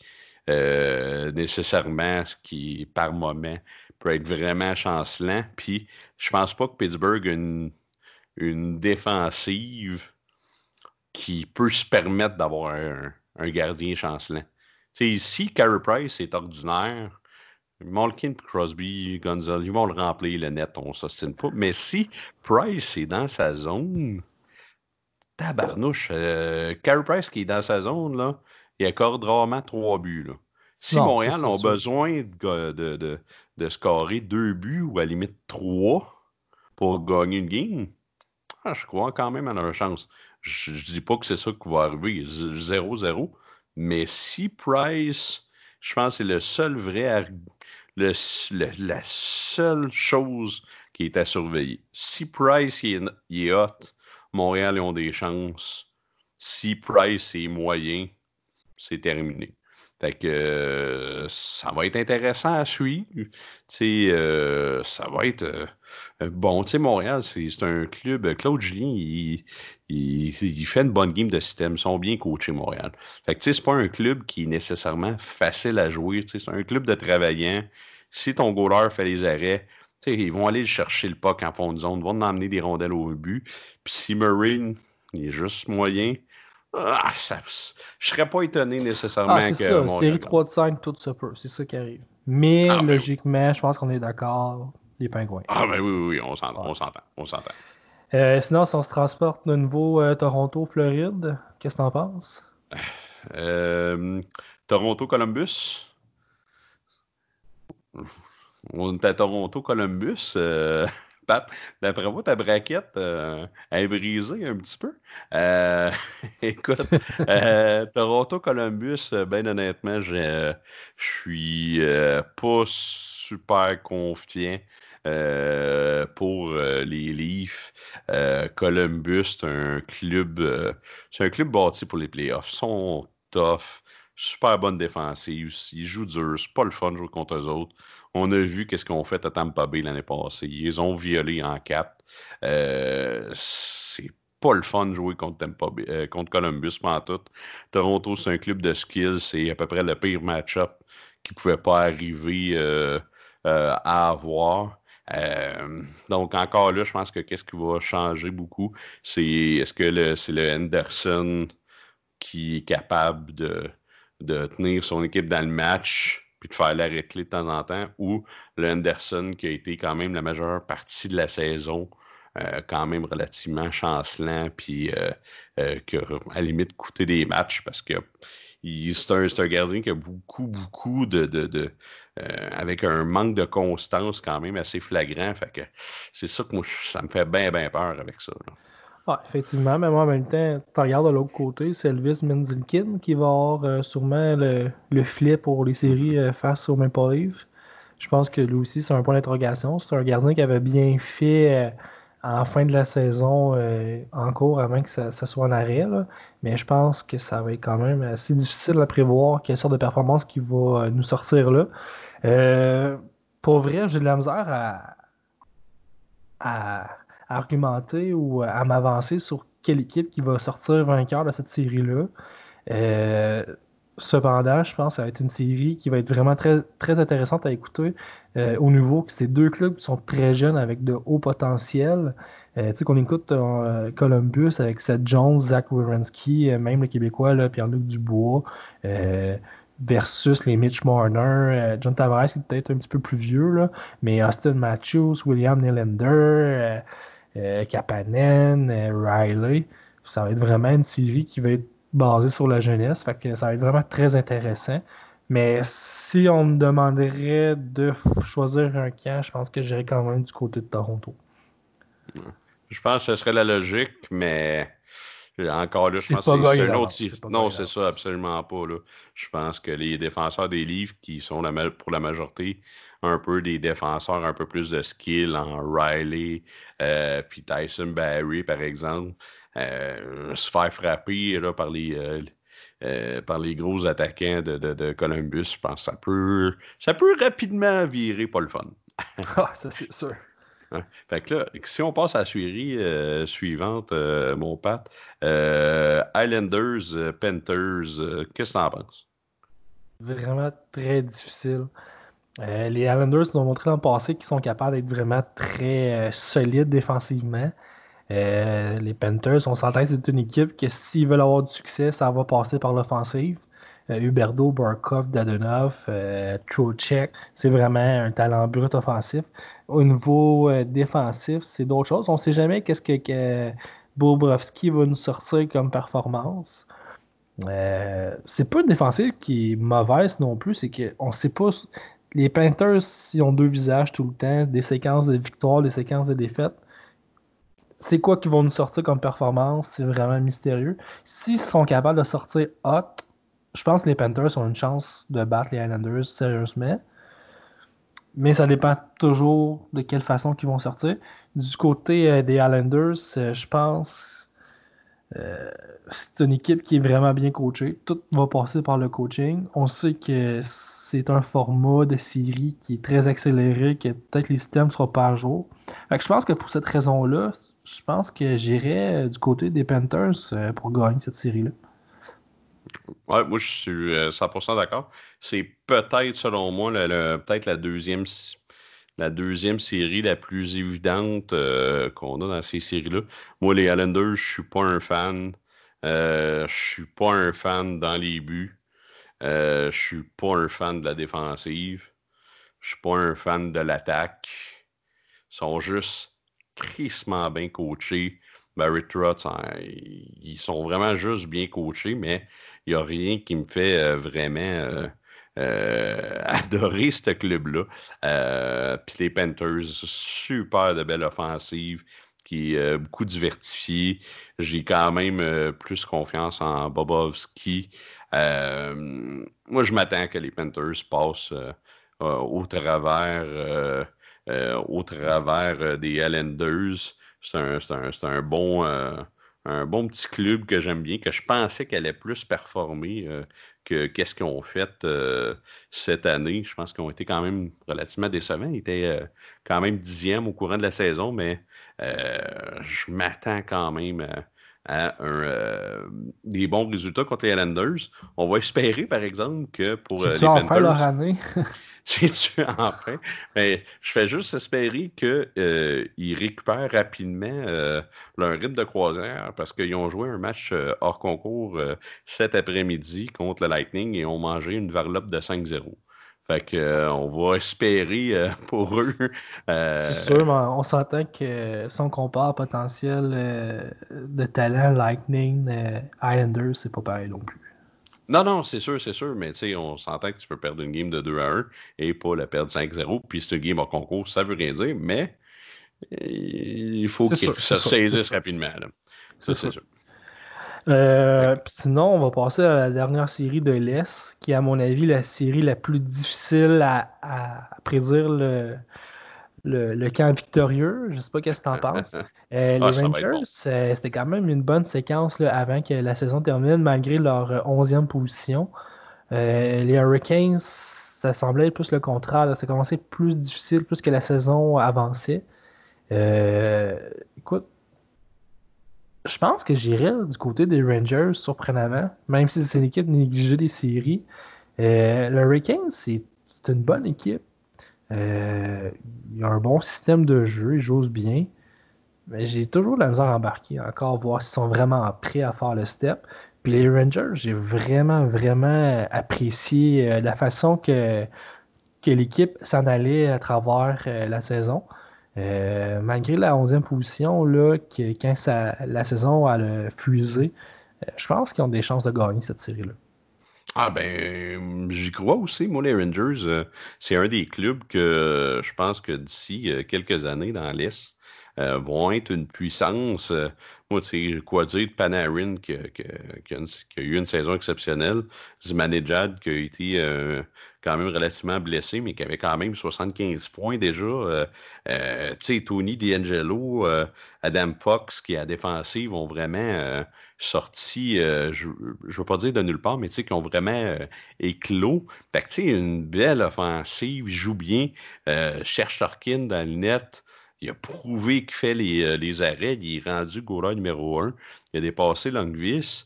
euh, nécessairement, ce qui, par moment, peut être vraiment chancelant. Puis, je pense pas que Pittsburgh a une, une défensive qui peut se permettre d'avoir un, gardien chancelant. sais, si Carey Price est ordinaire, Malkin, Crosby, Gonzalez, ils vont le remplir le net, on s'ostine pas. Mais si Price est dans sa zone, tabarnouche, euh, Carey Price qui est dans sa zone, là, il accorde rarement trois buts. Si Montréal a besoin de, de, de, scorer deux buts ou à la limite trois pour gagner une game, ah, je crois quand même à leur chance. Je ne dis pas que c'est ça qui va arriver, 0-0, mais si Price, je pense que c'est le seul vrai, le, la seule chose qui est à surveiller. Si Price il est, hot, Montréal, ils ont des chances. Si Price est moyen, c'est terminé. Fait que euh, ça va être intéressant à suivre. Euh, ça va être euh, bon. Tu Montréal, c'est un club. Claude Julien, il, il, fait une bonne game de système. Ils sont bien coachés, Montréal. Fait que c'est pas un club qui est nécessairement facile à jouer. C'est un club de travaillants. Si ton goaler fait les arrêts, ils vont aller chercher le puck en fond de zone, vont emmener des rondelles au but. Puis si Marine, il est juste moyen, ah, ça, je serais pas étonné nécessairement ah, c'est que. Ça. Série 3 de 5, tout se peut. C'est ça qui arrive. Mais ah, ben logiquement, je pense qu'on est d'accord. Les pingouins. Ah, ben oui, oui, oui, on s'entend. On s'entend. On s'entend. Euh, sinon, si on se transporte de nouveau euh, Toronto-Floride, qu'est-ce que t'en penses? Euh, Toronto-Columbus. On est à Toronto-Columbus. D'après moi, ta braquette euh, est brisée un petit peu. Euh, écoute, euh, Toronto-Columbus, ben honnêtement, je suis pas super confiant. pour les Leafs. Columbus, c'est un club c'est un club bâti pour les playoffs. Ils sont tough, super bonne défensive. Ils jouent dur. C'est pas le fun de jouer contre eux autres. On a vu qu'est-ce qu'on fait à Tampa Bay l'année passée. Ils ont violé en quatre. Euh, c'est pas le fun de jouer contre, euh, contre Columbus pendant tout. Toronto, c'est un club de skills. C'est à peu près le pire match-up qui pouvait pas arriver euh, à avoir. donc encore là, je pense que qu'est-ce qui va changer beaucoup, c'est est-ce que c'est le Henderson qui est capable de, de tenir son équipe dans le match puis de faire l'arrêt clé de temps en temps, ou le Henderson qui a été quand même la majeure partie de la saison, euh, quand même relativement chancelant, puis euh, euh, qui a à limite coûté des matchs parce que c'est un, gardien qui a beaucoup, beaucoup de. avec un manque de constance quand même assez flagrant. Fait que c'est ça que moi, ça me fait bien, bien peur avec ça. Effectivement, mais moi en même temps, tu regardes de l'autre côté, c'est Elvis Menzilkin qui va avoir euh, sûrement le, le flip pour les séries euh, face au Maple Leaf. Je pense que lui aussi, c'est un point d'interrogation. C'est un gardien qui avait bien fait euh, en fin de la saison en cours avant que ça, soit en arrêt. Mais je pense que ça va être quand même assez difficile à prévoir quelle sorte de performance qui va nous sortir là. pour vrai, j'ai de la misère à, à argumenter ou à m'avancer sur quelle équipe qui va sortir vainqueur de cette série-là. Euh, cependant, je pense que ça va être une série qui va être vraiment très, intéressante à écouter euh, au niveau que ces deux clubs sont très jeunes avec de hauts potentiels. Euh, tu sais qu'on écoute Columbus avec Seth Jones, Zach Wierenski, même le Québécois Pierre-Luc Dubois versus les Mitch Marner, John Tavares qui est peut-être un petit peu plus vieux, mais Austin Matthews, William Nylander, euh, Kapanen, euh, Riley. Ça va être vraiment une série qui va être basée sur la jeunesse. Fait que ça va être vraiment très intéressant. Mais si on me demanderait de choisir un camp, je pense que j'irais quand même du côté de Toronto. Je pense que ce serait la logique, mais encore là, je pense que c'est un autre. Non, c'est ça, absolument pas. Là. Je pense que les défenseurs des livres, qui sont la, pour la majorité un peu des défenseurs un peu plus de skill en Riley, euh, puis Tyson Barry, par exemple, euh, se faire frapper là, par les. Euh, par les gros attaquants de, Columbus, je pense que ça peut, ça peut rapidement virer pas le fun. ah, ça c'est sûr. Fait que là, si on passe à la série suivante, mon Pat, Islanders, Panthers, qu'est-ce que tu en penses? Vraiment très difficile. Euh, les Islanders nous ont montré le passé qu'ils sont capables d'être vraiment très euh, solides défensivement. Euh, les Panthers, on s'entend c'est une équipe que s'ils veulent avoir du succès, ça va passer par l'offensive. Huberdo, Barkov, Dadonov, Trocheck, c'est vraiment un talent brut offensif. Au niveau défensif, c'est d'autres choses. On ne sait jamais qu'est-ce que, que Bobrovski va nous sortir comme performance. c'est pas une défensive qui est mauvaise non plus, c'est qu'on ne sait pas les Panthers, ils ont deux visages tout le temps, des séquences de victoires, des séquences de défaites. C'est quoi qu'ils vont nous sortir comme performance? C'est vraiment mystérieux. S'ils sont capables de sortir hot, je pense que les Panthers ont une chance de battre les Islanders sérieusement. Mais ça dépend toujours de quelle façon qu'ils vont sortir. Du côté euh, des Islanders, euh, je pense c'est une équipe qui est vraiment bien coachée. Tout va passer par le coaching. On sait que c'est un format de série qui est très accéléré, que peut-être les systèmes ne seront pas à jour. je pense que pour cette raison-là, je pense que j'irai du côté des Panthers pour gagner cette série-là. Ouais, moi je suis 100% d'accord. C'est peut-être, selon moi, peut-être la deuxième la deuxième série la plus évidente euh, qu'on a dans ces séries-là. Moi, les Islanders, je suis pas un fan. Euh, je suis pas un fan dans les buts. Euh, je suis pas un fan de la défensive. Je suis pas un fan de l'attaque. Ils sont juste crissement bien coachés. Barry Trotz, hein, ils sont vraiment juste bien coachés, mais il n'y a rien qui me fait euh, vraiment euh, adoré ce club-là. Euh, puis les Panthers, super de belle offensive qui est euh, beaucoup diversifiée. J'ai quand même plus confiance en Bobovski. moi, je m'attends que les Panthers passent au travers, au travers des Islanders. C'est un, un, bon un bon petit club que j'aime bien, que je pensais qu'elle allait plus performer que qu'est-ce qu'ils ont fait euh, cette année? Je pense qu'ils ont été quand même relativement décevants. Ils étaient euh, quand même dixième au courant de la saison, mais euh, je m'attends quand même à, des bons résultats contre les Islanders. On va espérer, par exemple, que pour les Panthers... leur année? C'est-tu enfin? Mais je fais juste espérer qu'ils euh, récupèrent rapidement euh, leur rythme de croisière parce qu'ils ont joué un match euh, hors concours cet après-midi contre le Lightning et ont mangé une varlope de 5-0. Fait que on va espérer pour eux. C'est sûr, mais on s'entend que si on compare potentiel de talent Lightning, Islanders, c'est pas pareil non plus. Non, non, c'est sûr, c'est sûr, mais on s'entend que tu peux perdre une game de 2 à 1 et pas la perdre 5-0. Puis c'est une game en concours, ça veut rien dire, mais il faut que ça se saisisse rapidement. Ça, c'est sûr. Euh, sinon, on va passer à la dernière série de l'Est, qui est à mon avis la série la plus difficile à prédire le, le, camp victorieux. Je ne sais pas qu'est-ce que tu en penses. Euh, les ah, Rangers, c'était quand même une bonne séquence là, avant que la saison termine, malgré leur 11e position. Euh, les Hurricanes, ça semblait être plus le contraire. Ça commençait plus difficile plus que la saison avançait. Euh, écoute, je pense que j'irais du côté des Rangers, surprenamment, même si c'est une équipe négligée des séries. les Hurricanes, c'est une bonne équipe. Euh, il a un bon système de jeu, il joue bien. Mais j'ai toujours la misère à embarquer, encore voir s'ils sont vraiment prêts à faire le step. Puis les Rangers, j'ai vraiment, vraiment apprécié euh, la façon que, que l'équipe s'en allait à travers euh, la saison. malgré la 11e position, là, que, quand la saison a fusé, je pense qu'ils ont des chances de gagner cette série-là. Ah ben, j'y crois aussi. Moi, les Rangers, euh, c'est un des clubs que je pense que d'ici euh, quelques années dans l'Est euh, vont être une puissance. moi, tu sais, quoi dire de Panarin qui, a eu une saison exceptionnelle, Zimanejad qui a été quand même relativement blessé, mais qui avait quand même 75 points déjà. tu sais, Tony D'Angelo, Adam Fox qui à défensive vont vraiment sortis, euh, je ne veux pas dire de nulle part, mais qui ont vraiment euh, éclos. Fait que, une belle offensive, joue bien, euh, cherche Torkin dans le net. Il a prouvé qu'il fait les, arrêts. Il est rendu goaler numéro un. Il a dépassé Longvis.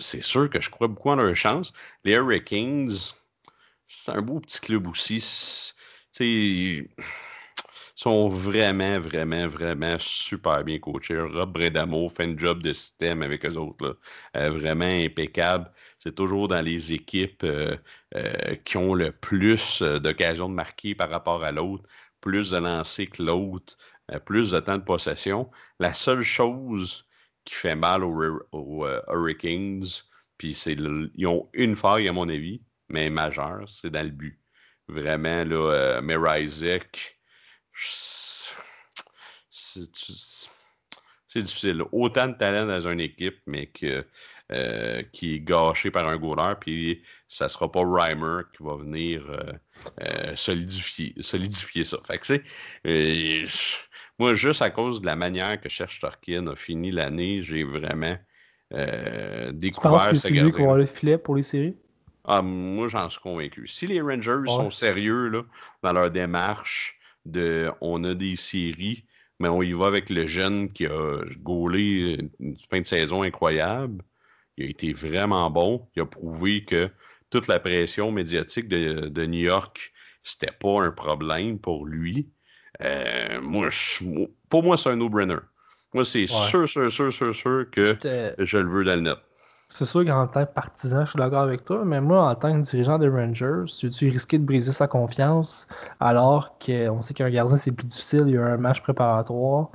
c'est sûr que je crois beaucoup en leur chance. Les Hurricanes, c'est un beau petit club aussi. Tu sais sont vraiment, vraiment, vraiment super bien coachés. Rob Bredamo fait un job de système avec eux autres. Euh, vraiment impeccable. C'est toujours dans les équipes euh, euh, qui ont le plus d'occasions de marquer par rapport à l'autre, plus de lancers que l'autre, plus de temps de possession. La seule chose qui fait mal aux, Hurricanes, puis c'est ils ont une faille à mon avis, mais majeure, c'est dans le but. Vraiment, là, Isaac, c'est difficile. Autant de talent dans une équipe, mais que, euh, qui est gâché par un goaler, puis ça sera pas Reimer qui va venir euh, euh, solidifier, solidifier ça. Fait que, Moi, juste à cause de la manière que Cherche Torkin a fini l'année, j'ai vraiment découvert tu penses que c'est lui qui va le filet pour les séries? Ah, moi, j'en suis convaincu. Si les Rangers sont sérieux là, dans leur démarche de on a des séries, mais on y va avec le jeune qui a gaulé une fin de saison incroyable. Il a été vraiment bon. Il a prouvé que toute la pression médiatique de, New York, c'était pas un problème pour lui. Euh, moi, pour moi, c'est un no-brainer. Moi, c'est sûr, sûr, sûr, sûr, sûr que je le veux dans le net. C'est sûr qu'en tant que partisan, je suis d'accord avec toi, mais moi, en tant que dirigeant des Rangers, tu, tu risqué de briser sa confiance alors qu'on sait qu'un gardien, c'est plus difficile, il y a un match préparatoire?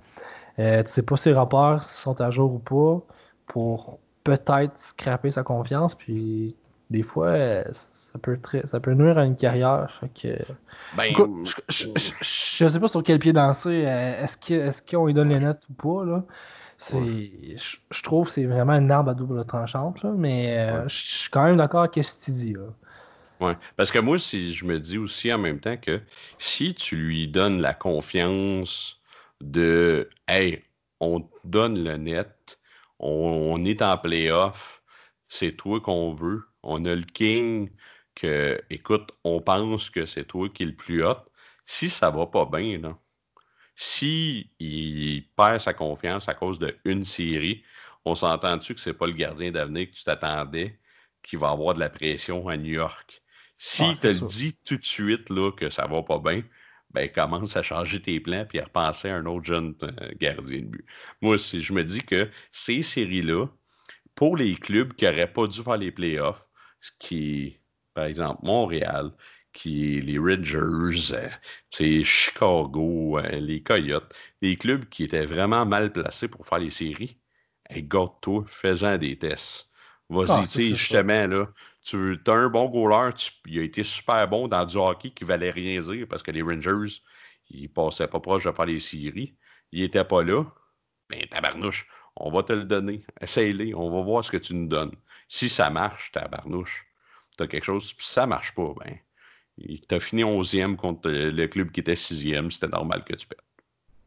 Euh, tu sais pas ses rapports sont à jour ou pas pour peut-être scraper sa confiance, puis des fois, ça peut, ça peut nuire à une carrière. Ben, je, je, sais pas sur quel pied danser. Euh, est-ce qu'on lui donne les notes ou pas? Là? Je, trouve que c'est vraiment une arme à double tranchante, mais euh, je suis quand même d'accord avec ce que tu dis. Oui, parce que moi, si je me dis aussi en même temps que si tu lui donnes la confiance de Hey, on donne le net, on, est en playoff, c'est toi qu'on veut, on a le King que, écoute, on pense que c'est toi qui es le plus hot. Si ça va pas bien, là, si il perd sa confiance à cause d'une série, on s'entend-tu que c'est pas le gardien d'avenir que tu t'attendais qui va avoir de la pression à New York? S'il ah, te le dit tout de suite là, que ça va pas bien, ben commence à changer tes plans puis à repenser à un autre jeune euh, gardien de but. Moi, si je me dis que ces séries-là, pour les clubs qui n'auraient pas dû faire les playoffs, ce qui, par exemple, Montréal, qui les Rangers, euh, Chicago, euh, les Coyotes, les clubs qui étaient vraiment mal placés pour faire les séries. Hey, garde-toi, fais-en des tests. Vas-y, ah, tu sais, justement, là, tu as un bon goaler, il a été super bon dans du hockey qui valait rien dire parce que les Rangers, ils passaient pas proche de faire les séries. Il était pas là. Ben, tabarnouche, on va te le donner. Essaye-les, on va voir ce que tu nous donnes. Si ça marche, tabarnouche, tu as quelque chose, puis si ça marche pas, ben, tu as fini 11e contre le club qui était 6e. C'était normal que tu perdes.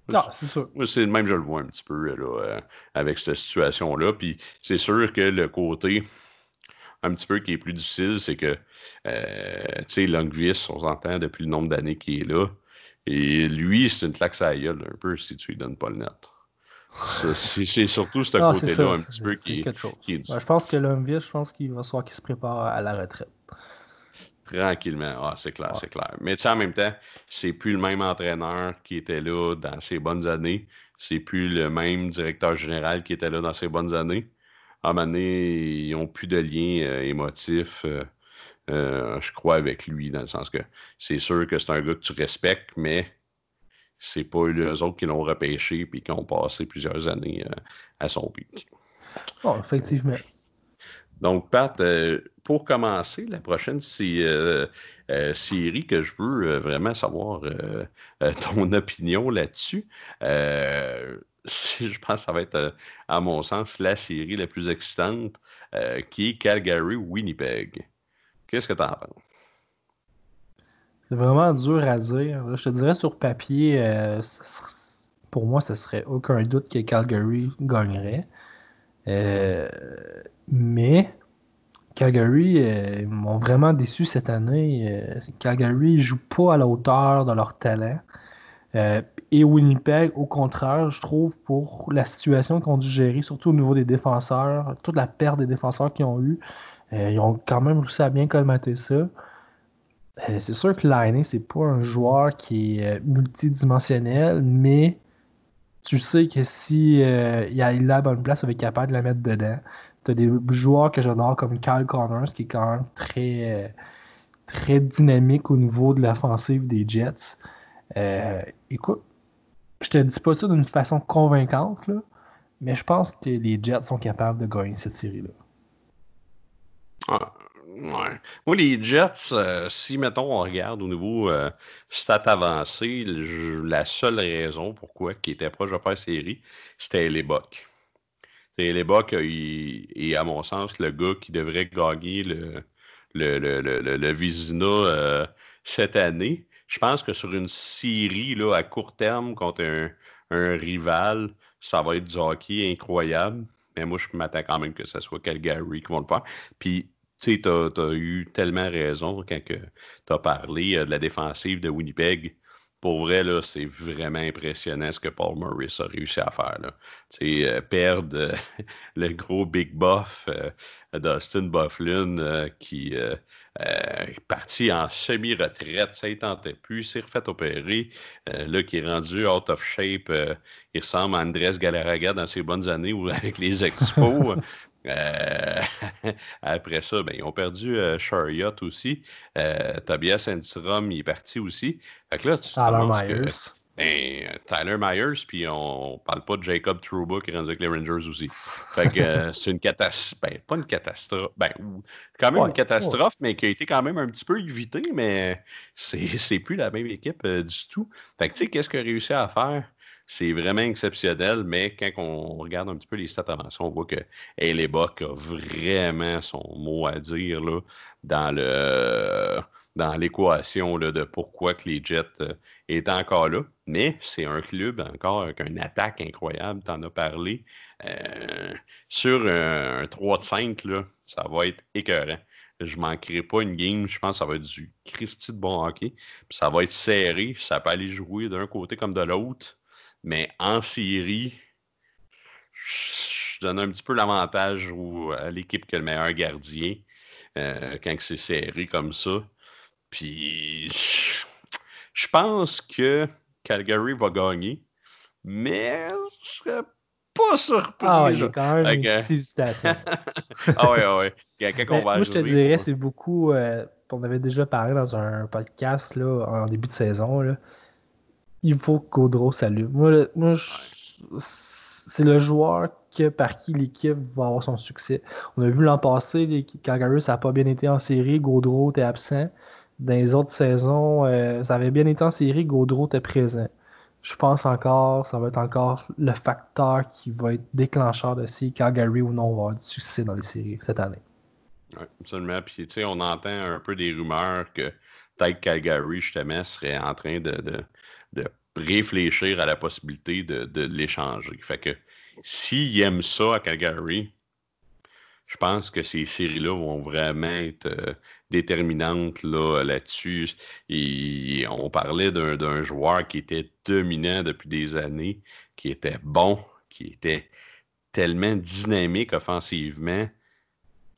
Non, c'est sûr. C'est même, je le vois un petit peu là, euh, avec cette situation-là. Puis c'est sûr que le côté un petit peu qui est plus difficile, c'est que, euh, tu sais, Longvis, on s'entend depuis le nombre d'années qu'il est là. Et lui, c'est une claque à gueule un peu si tu lui donnes pas le net. C'est surtout ce côté-là un petit peu qui, qui est... je pense que Longvis, je pense qu'il va falloir qu'il se prépare à la retraite. Tranquillement. Ah, c'est clair, c'est clair. Mais tu sais, en même temps, c'est plus le même entraîneur qui était là dans ses bonnes années. C'est plus le même directeur général qui était là dans ses bonnes années. À un moment donné, ils n'ont plus de lien euh, émotif, euh, euh, je crois, avec lui, dans le sens que c'est sûr que c'est un gars que tu respectes, mais c'est pas eux autres qui l'ont repêché et qui ont passé plusieurs années à son pic. Oh, effectivement. Donc, Pat, pour commencer, la prochaine euh, euh, série que je veux vraiment savoir ton opinion là-dessus, je pense que ça va être, à mon sens, la série la plus excitante, qui est Calgary-Winnipeg. Qu'est-ce que tu en penses? C'est vraiment dur à dire. je te dirais sur papier, pour moi, ce serait aucun doute que Calgary gagnerait. Mais Calgary euh, m'ont vraiment déçu cette année. Euh, Calgary ne joue pas à la hauteur de leur talent. Euh, et Winnipeg, au contraire, je trouve, pour la situation qu'ils ont dû gérer, surtout au niveau des défenseurs, toute la perte des défenseurs qu'ils ont eu, ils ont quand même réussi à bien colmater ça. c'est sûr que Lainé, c'est pas un joueur qui est multidimensionnel, mais tu sais que si il a la bonne place, il va être capable de la mettre dedans. Tu as des joueurs que j'adore comme Kyle Connors, qui est quand même très, très dynamique au niveau de l'offensive des Jets. Euh, écoute, je te dis pas ça d'une façon convaincante, mais je pense que les Jets sont capables de gagner cette série-là. Ah. Moi, les Jets, euh, si, mettons, on regarde au niveau euh, stat avancé, la seule raison pourquoi qui était proche de faire série, c'était les Bucks. C'est l'époque, et à mon sens, le gars qui devrait gagner le, le, le, le, le Vizina euh, cette année. Je pense que sur une série là, à court terme contre un, un rival, ça va être du hockey incroyable. Mais moi, je m'attends quand même que ce soit Calgary qui vont le faire. Puis, tu sais, tu as, eu tellement raison quand tu as parlé euh, de la défensive de Winnipeg pour vrai, c'est vraiment impressionnant ce que Paul Morris a réussi à faire. Euh, perdre euh, le gros big buff euh, d'Austin Bufflin qui est parti en semi-retraite, ça tentait plus, s'est refait opérer, là, qui est rendu out of shape. il ressemble à Andrés Galarraga dans ses bonnes années ou avec les expos. Euh, après ça, ben, ils ont perdu euh, Chariot aussi. Euh, Tobias Sandstrom, il est parti aussi. Fait que là, tu Tyler Myers. ben, Tyler Myers, puis on parle pas de Jacob Trouba qui est rendu avec les Rangers aussi. Fait que c'est une catastrophe. Ben, pas une catastrophe. Ben, quand même une catastrophe, mais qui a été quand même un petit peu évitée, mais c'est plus la même équipe du tout. Fait que tu sais, qu'est-ce qu'il a réussi à faire? C'est vraiment exceptionnel, mais quand on regarde un petit peu les stats avancées, on voit que Buck a vraiment son mot à dire là, dans le dans l'équation de pourquoi que les Jets euh, est encore là. Mais c'est un club encore avec une attaque incroyable, tu en as parlé. Euh, sur un, 3 de 5, là, ça va être écœurant. Je ne manquerai pas une game, je pense que ça va être du Christy de bon hockey. Puis ça va être serré, ça peut aller jouer d'un côté comme de l'autre. Mais en série, je donne un petit peu l'avantage à l'équipe qui a le meilleur gardien euh, quand c'est serré comme ça. Puis je pense que Calgary va gagner, mais je serais pas surpris. Ah, j'ai quand même une petite hésitation. ah ouais, ah ouais. Quand moi, je te dirais, c'est beaucoup. Euh, on avait déjà parlé dans un podcast là, en début de saison. Là il faut que Gaudreau s'allume. Moi, moi c'est le joueur que, par qui l'équipe va avoir son succès. On a vu l'an passé, Calgary, ça n'a pas bien été en série, Gaudreau était absent. Dans les autres saisons, euh, ça avait bien été en série, Gaudreau était présent. Je pense encore, ça va être encore le facteur qui va être déclencheur de si Calgary ou non va avoir du succès dans les séries cette année. Oui, absolument. Puis, tu sais, on entend un peu des rumeurs que peut-être Calgary, justement, serait en train de réfléchir à la possibilité de, l'échanger. Fait que s'ils aiment ça à Calgary, je pense que ces séries-là vont vraiment être euh, déterminantes là, là-dessus. Et on parlait d'un joueur qui était dominant depuis des années, qui était bon, qui était tellement dynamique offensivement.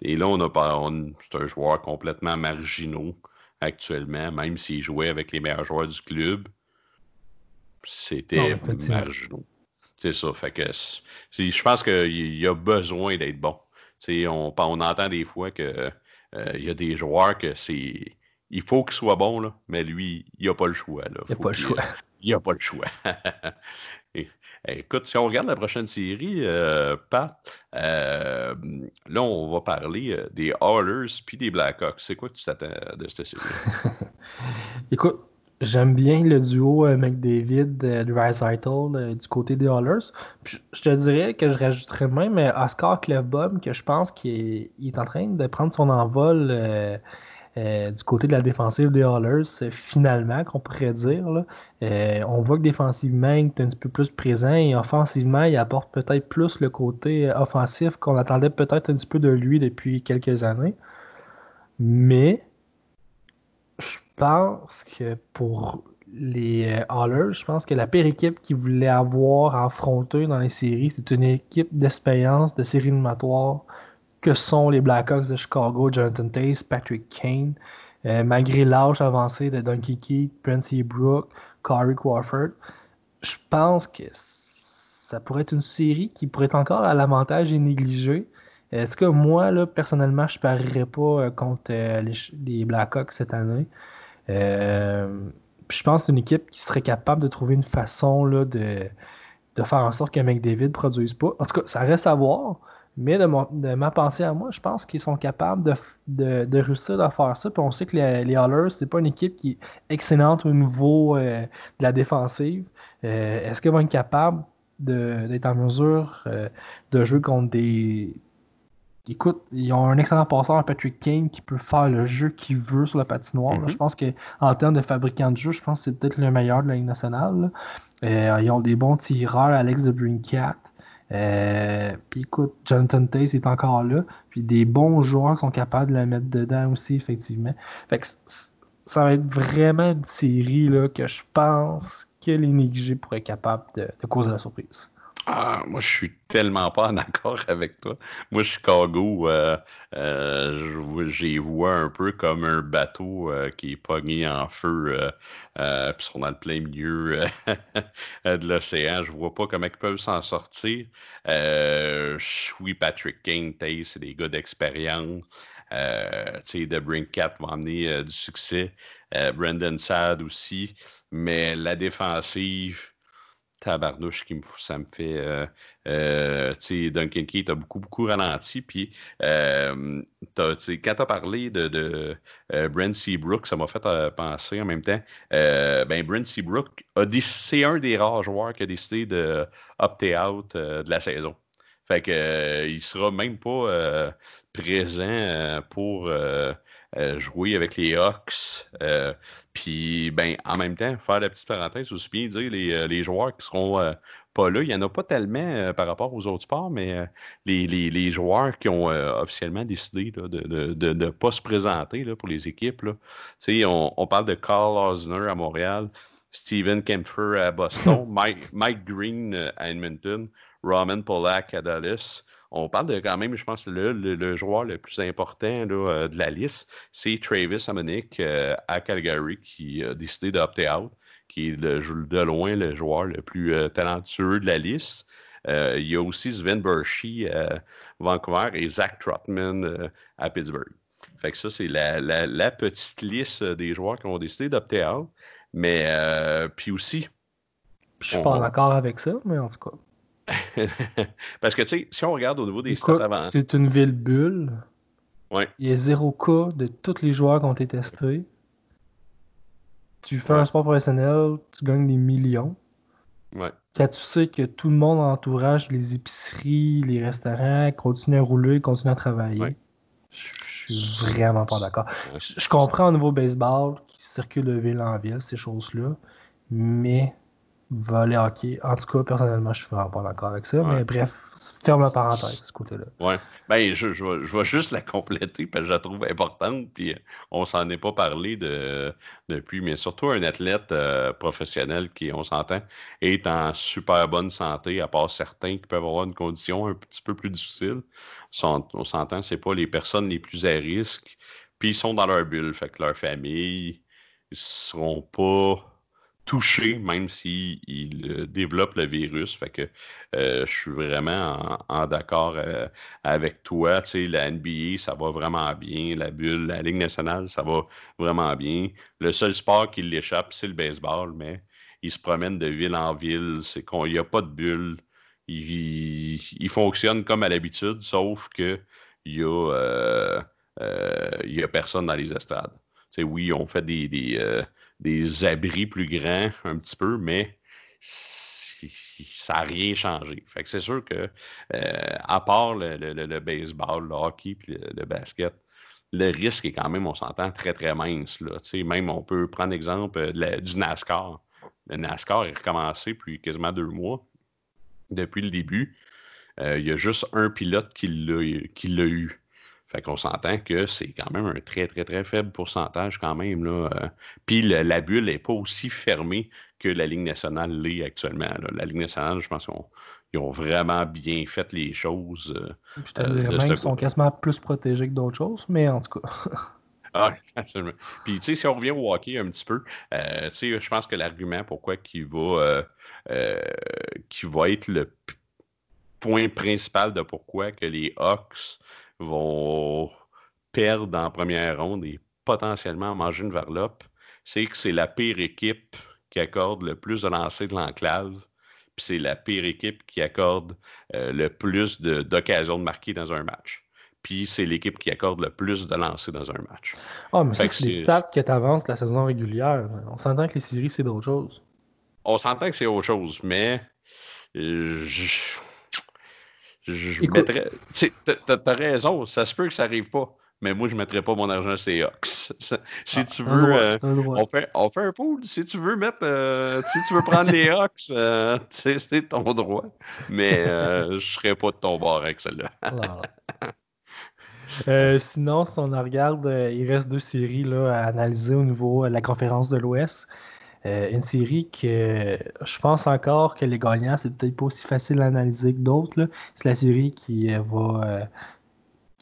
Et là, on a c'est un joueur complètement marginal actuellement, même s'il jouait avec les meilleurs joueurs du club c'était marginal. C'est ça. Fait que je pense qu'il y a besoin d'être bon. On, on entend des fois qu'il euh, y a des joueurs que c'est. Il faut qu'il soit bon, là, mais lui, il n'a pas le choix. Là. Il n'a pas le choix. Il n'a pas le choix. Écoute, si on regarde la prochaine série, euh, Pat, euh, là, on va parler des Oilers puis des Blackhawks. C'est quoi que tu t'attends de cette série? Écoute, J'aime bien le duo euh, McDavid euh, euh, du côté des Oilers. je te dirais que je rajouterais même Oscar Clefbaum, que je pense qu'il est, en train de prendre son envol du côté de la défensive des Oilers, finalement, qu'on pourrait dire. on voit que défensivement, il est un petit peu plus présent et offensivement, il apporte peut-être plus le côté offensif qu'on attendait peut-être un petit peu de lui depuis quelques années. Mais pense que pour les euh, Hallers, je pense que la pire équipe qu'ils voulaient avoir affrontée dans les séries, c'est une équipe d'expérience de séries éliminatoires que sont les Blackhawks de Chicago, Jonathan Tace, Patrick Kane. Euh, malgré l'âge avancé de Donkey Keith, Prince Brooke, Corey Crawford, je pense que ça pourrait être une série qui pourrait être encore à l'avantage et négligée. Est-ce que moi, là, personnellement, je ne parierais pas euh, contre les, les Blackhawks cette année? Euh, je pense que c'est une équipe qui serait capable de trouver une façon là, de, de faire en sorte que McDavid ne produise pas. En tout cas, ça reste à voir. Mais de, de ma pensée à moi, je pense qu'ils sont capables de, de, de, réussir à faire ça. Puis on sait que les, les Hallers, c'est pas une équipe qui est excellente au niveau euh, de la défensive. Euh, est-ce qu'ils vont être capables d'être en mesure de jouer contre des, écoute, ils ont un excellent passeur, Patrick Kane, qui peut faire le jeu qu'il veut sur la patinoire. Mhm. Je pense qu'en termes de fabricant de jeu, je pense que c'est peut-être le meilleur de la Ligue nationale. Euh, ils ont des bons tireurs, Alex de Brincat. Euh, puis écoute, Jonathan Taze est encore là. Puis des bons joueurs qui sont capables de la mettre dedans aussi, effectivement. Fait que ça va être vraiment une série là, que je pense que les négligés pourraient être capables de causer la surprise. Ah, moi, je suis tellement pas en accord avec toi. Moi, Chicago, euh, euh, j'y vois un peu comme un bateau euh, qui est pogné en feu, euh, puis sont dans le plein milieu de l'océan. Je vois pas comment ils peuvent s'en sortir. oui, Patrick King, c'est des gars d'expérience. Euh, The Brinkat va emmener du succès. Brendan Sad aussi. Mais la défensive tabarnouche qui me, ça me fait. Euh, euh, tu sais, Duncan Key, t'as beaucoup, beaucoup ralenti. Puis, euh, quand tu as parlé de, de Brent Seabrook, ça m'a fait penser en même temps. ben, Brent Seabrook, c'est un des rares joueurs qui a décidé de opter out de la saison. Fait que, il sera même pas présent pour jouer avec les Hawks. Puis, ben, en même temps, faire la petite parenthèse, aussi bien dire les, euh, les joueurs qui seront euh, pas là. Il n'y en a pas tellement euh, par rapport aux autres sports, mais les, les, les, joueurs qui ont officiellement décidé là, de ne de, de, pas se présenter là, pour les équipes. Là. On, on, parle de Carl Osner à Montréal, Steven Kempfer à Boston, Mike, Mike Green à Edmonton, Roman Polak à Dallas on parle de quand même, je pense, le, le, joueur le plus important euh, de la liste, c'est Travis Amonick euh, à Calgary qui a décidé d'opter out, qui est de loin le joueur le plus euh, talentueux de la liste. il y a aussi Sven Bershi à Vancouver et Zach Trotman à Pittsburgh. Fait que ça, c'est la, petite liste des joueurs qui ont décidé d'opter out. Mais puis aussi. Je suis pas d'accord avec ça, mais en tout cas. Parce que, tu sais, si on regarde au niveau des stats avant. C'est une ville bulle. Ouais. Il y a zéro cas de tous les joueurs qui ont été testés. Tu fais un sport professionnel, tu gagnes des millions. Ouais. Quand tu sais que tout le monde entourage, les épiceries, les restaurants, continue à rouler, continue à travailler. Je, suis vraiment pas d'accord. Je, comprends au niveau baseball qui circule de ville en ville, ces choses-là. Mais voler hockey. En tout cas, personnellement, je suis vraiment pas d'accord avec ça. Mais bref, ferme la parenthèse de ce côté-là. Ouais. Ben, je, je, vais, juste la compléter parce que je la trouve importante. Puis on s'en est pas parlé de, depuis, mais surtout un athlète euh, professionnel qui, on s'entend, est en super bonne santé, à part certains qui peuvent avoir une condition un petit peu plus difficile. On s'entend, c'est pas les personnes les plus à risque. Puis ils sont dans leur bulle, fait que leur famille, ils seront pas touché, même s'il euh, développe le virus. Fait que euh, je suis vraiment en, d'accord euh, avec toi. Tu sais, la NBA, ça va vraiment bien. La bulle, la Ligue nationale, ça va vraiment bien. Le seul sport qui l'échappe, c'est le baseball, mais il se promène de ville en ville. C'est qu'il n'y a pas de bulle. Il, fonctionne comme à l'habitude, sauf que il y a, il y a personne dans les estrades. Oui, on fait des, des abris plus grands un petit peu, mais ça n'a rien changé. Fait que c'est sûr que, euh, à part le, baseball, le hockey et le, basket, le risque est quand même, on s'entend, très, très mince. Même on peut prendre l'exemple du NASCAR. Le NASCAR est recommencé depuis quasiment deux mois, depuis le début. Euh, il y a juste un pilote qui l'a eu. Fait qu'on s'entend que c'est quand même un très, très, très faible pourcentage quand même. Là. Euh. Puis la bulle n'est pas aussi fermée que la Ligue nationale l'est actuellement. La Ligue nationale, je pense qu'ils ont vraiment bien fait les choses. Euh, je te dirais même qu'ils sont quasiment plus protégés que d'autres choses, mais en tout cas. Ah, absolument. Puis, tu sais, si on revient au hockey un petit peu, euh, tu sais, je pense que l'argument pourquoi qui va, qui va être le point principal de pourquoi que les Hawks vont perdre en première ronde et potentiellement manger une varlope, c'est que c'est la pire équipe qui accorde le plus de lancers de l'enclave, puis c'est la pire équipe qui accorde euh, le plus d'occasions de, marquer dans un match. Puis c'est l'équipe qui accorde le plus de lancers dans un match. Ah, mais c'est les stats que tu avances la saison régulière. On s'entend que les séries, c'est d'autres choses. On s'entend que c'est autre chose, mais euh, Je, mettrais. Tu as raison, ça se peut que ça n'arrive pas. Mais moi, je ne mettrais pas mon argent sur Ox. si ah, tu veux, euh, on, fait, on fait un pool. Si tu veux mettre, euh, si tu veux prendre les Ox, euh, c'est ton droit. Mais je ne serais pas de ton bord avec celle-là. sinon, si on regarde, il reste deux séries là, à analyser au niveau de la conférence de l'Ouest. Une série que je pense encore que les gagnants, c'est peut-être pas aussi facile à analyser que d'autres. C'est la série qui va